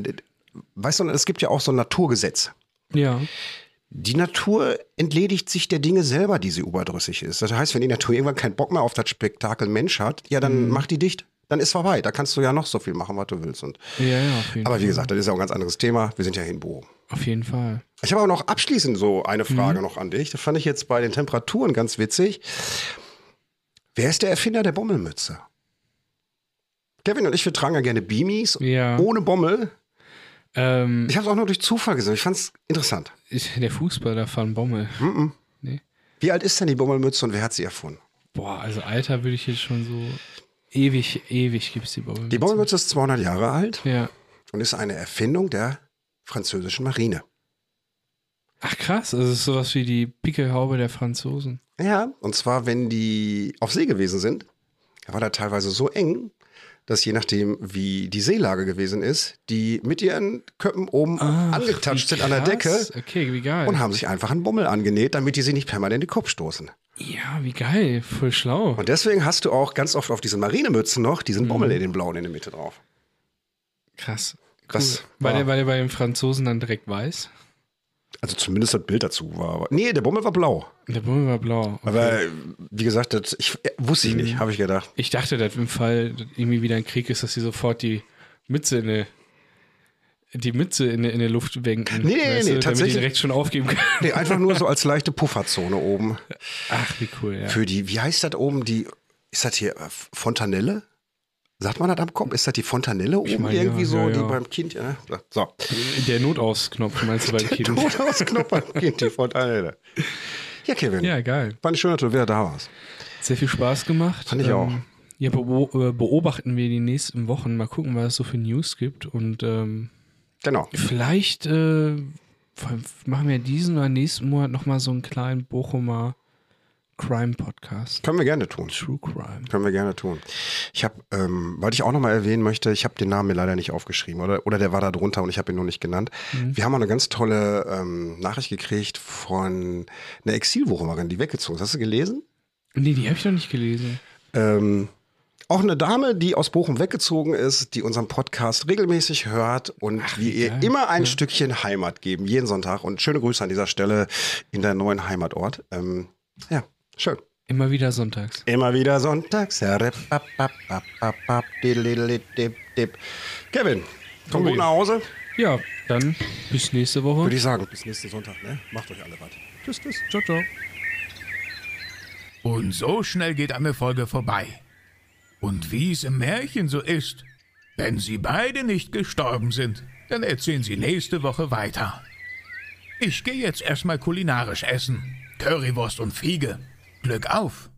weißt du, es gibt ja auch so ein Naturgesetz. Ja. Die Natur entledigt sich der Dinge selber, die sie überdrüssig ist. Das heißt, wenn die Natur irgendwann keinen Bock mehr auf das Spektakel Mensch hat, ja, dann Mhm. macht die dicht. Dann ist vorbei. Da kannst du ja noch so viel machen, was du willst. Und, Ja, ja, auf jeden aber wie gesagt, das ist ja auch ein ganz anderes Thema. Wir sind ja hier in Bochum. Auf jeden Fall. Ich habe aber noch abschließend so eine Mhm. Frage noch an dich. Das fand ich jetzt bei den Temperaturen ganz witzig. Wer ist der Erfinder der Bommelmütze? Kevin und ich, wir tragen ja gerne Beamies Ja. ohne Bommel. Ähm, Ich habe es auch nur durch Zufall gesehen. Ich fand es interessant. der Fußballer von Bommel. Mhm. Nee. Wie alt ist denn die Bommelmütze und wer hat sie erfunden? Boah, also Alter würde ich jetzt schon so ewig, ewig gibt's die Bommelmütze. Die Bommelmütze ist 200 Jahre alt Ja. und ist eine Erfindung der französischen Marine. Ach krass, also es ist sowas wie die Pickelhaube der Franzosen. Ja, und zwar, wenn die auf See gewesen sind, war da teilweise so eng, dass je nachdem, wie die Seelage gewesen ist, die mit ihren Köppen oben Ach, angetatscht sind an der Decke. Okay, und haben sich einfach einen Bummel angenäht, damit die sie nicht permanent in den Kopf stoßen. Ja, wie geil, voll schlau. Und deswegen hast du auch ganz oft auf diesen Marinemützen noch Mhm. diesen Bummel in den blauen in der Mitte drauf. Krass. Cool. Das war, der, war der bei den Franzosen dann direkt weiß? Also zumindest das Bild dazu war. Nee, der Bummel war blau. Der Bummel war blau. Okay. Aber wie gesagt, das ich, äh, wusste ich Mhm. nicht, habe ich gedacht. ich dachte, dass im Fall irgendwie wieder ein Krieg ist, dass sie sofort die Mütze in der die Mütze in der, in der Luft wenken. Nee, nee, nee, du, Damit tatsächlich- die direkt schon aufgeben können. Nee, einfach nur so als leichte Pufferzone oben. Ach, wie cool, ja. Für die, wie heißt das oben, die, ist das hier äh, Fontanelle? Sagt man das am Kopf? Ist das die Fontanelle oben meine, irgendwie ja, so, ja, die ja. beim Kind, ja? So. Der Notausknopf meinst du beim Kind? Todausknopf beim Kind, die Fontanelle. Ja, Kevin. Ja, geil. Fand ich schön, dass du wieder da warst. Sehr viel Spaß gemacht. Ähm, Fand ich auch. Ja, äh, beobachten wir die nächsten Wochen. Mal gucken, was es so für News gibt. Und ähm, Genau. vielleicht äh, machen wir diesen oder nächsten Monat nochmal so einen kleinen Bochumer Crime-Podcast. Können wir gerne tun. True Crime. Können wir gerne tun. Ich habe, ähm, weil ich auch nochmal erwähnen möchte, ich habe den Namen mir leider nicht aufgeschrieben oder, oder der war da drunter und ich habe ihn nur nicht genannt. Wir haben auch eine ganz tolle ähm, Nachricht gekriegt von einer Exilwocherin, die weggezogen ist. Hast du gelesen? Nee, die habe ich noch nicht gelesen. Ähm, auch eine Dame, die aus Bochum weggezogen ist, die unseren Podcast regelmäßig hört und wir ihr geil. immer ein Stückchen Heimat geben, jeden Sonntag. Und schöne Grüße an dieser Stelle in deinen neuen Heimatort. Ähm, ja, schön. Immer wieder sonntags. Immer wieder sonntags. Kevin, komm gut nach Hause. Ja, dann bis nächste Woche. Würde ich sagen, bis nächsten Sonntag. Ne? Macht euch alle was. Tschüss, tschüss. Ciao, ciao. Und so schnell geht eine Folge vorbei. Und wie es im Märchen so ist, Wenn Sie beide nicht gestorben sind, dann erzählen Sie nächste Woche weiter. Ich gehe jetzt erstmal kulinarisch essen. Currywurst und Fiege. Glück auf!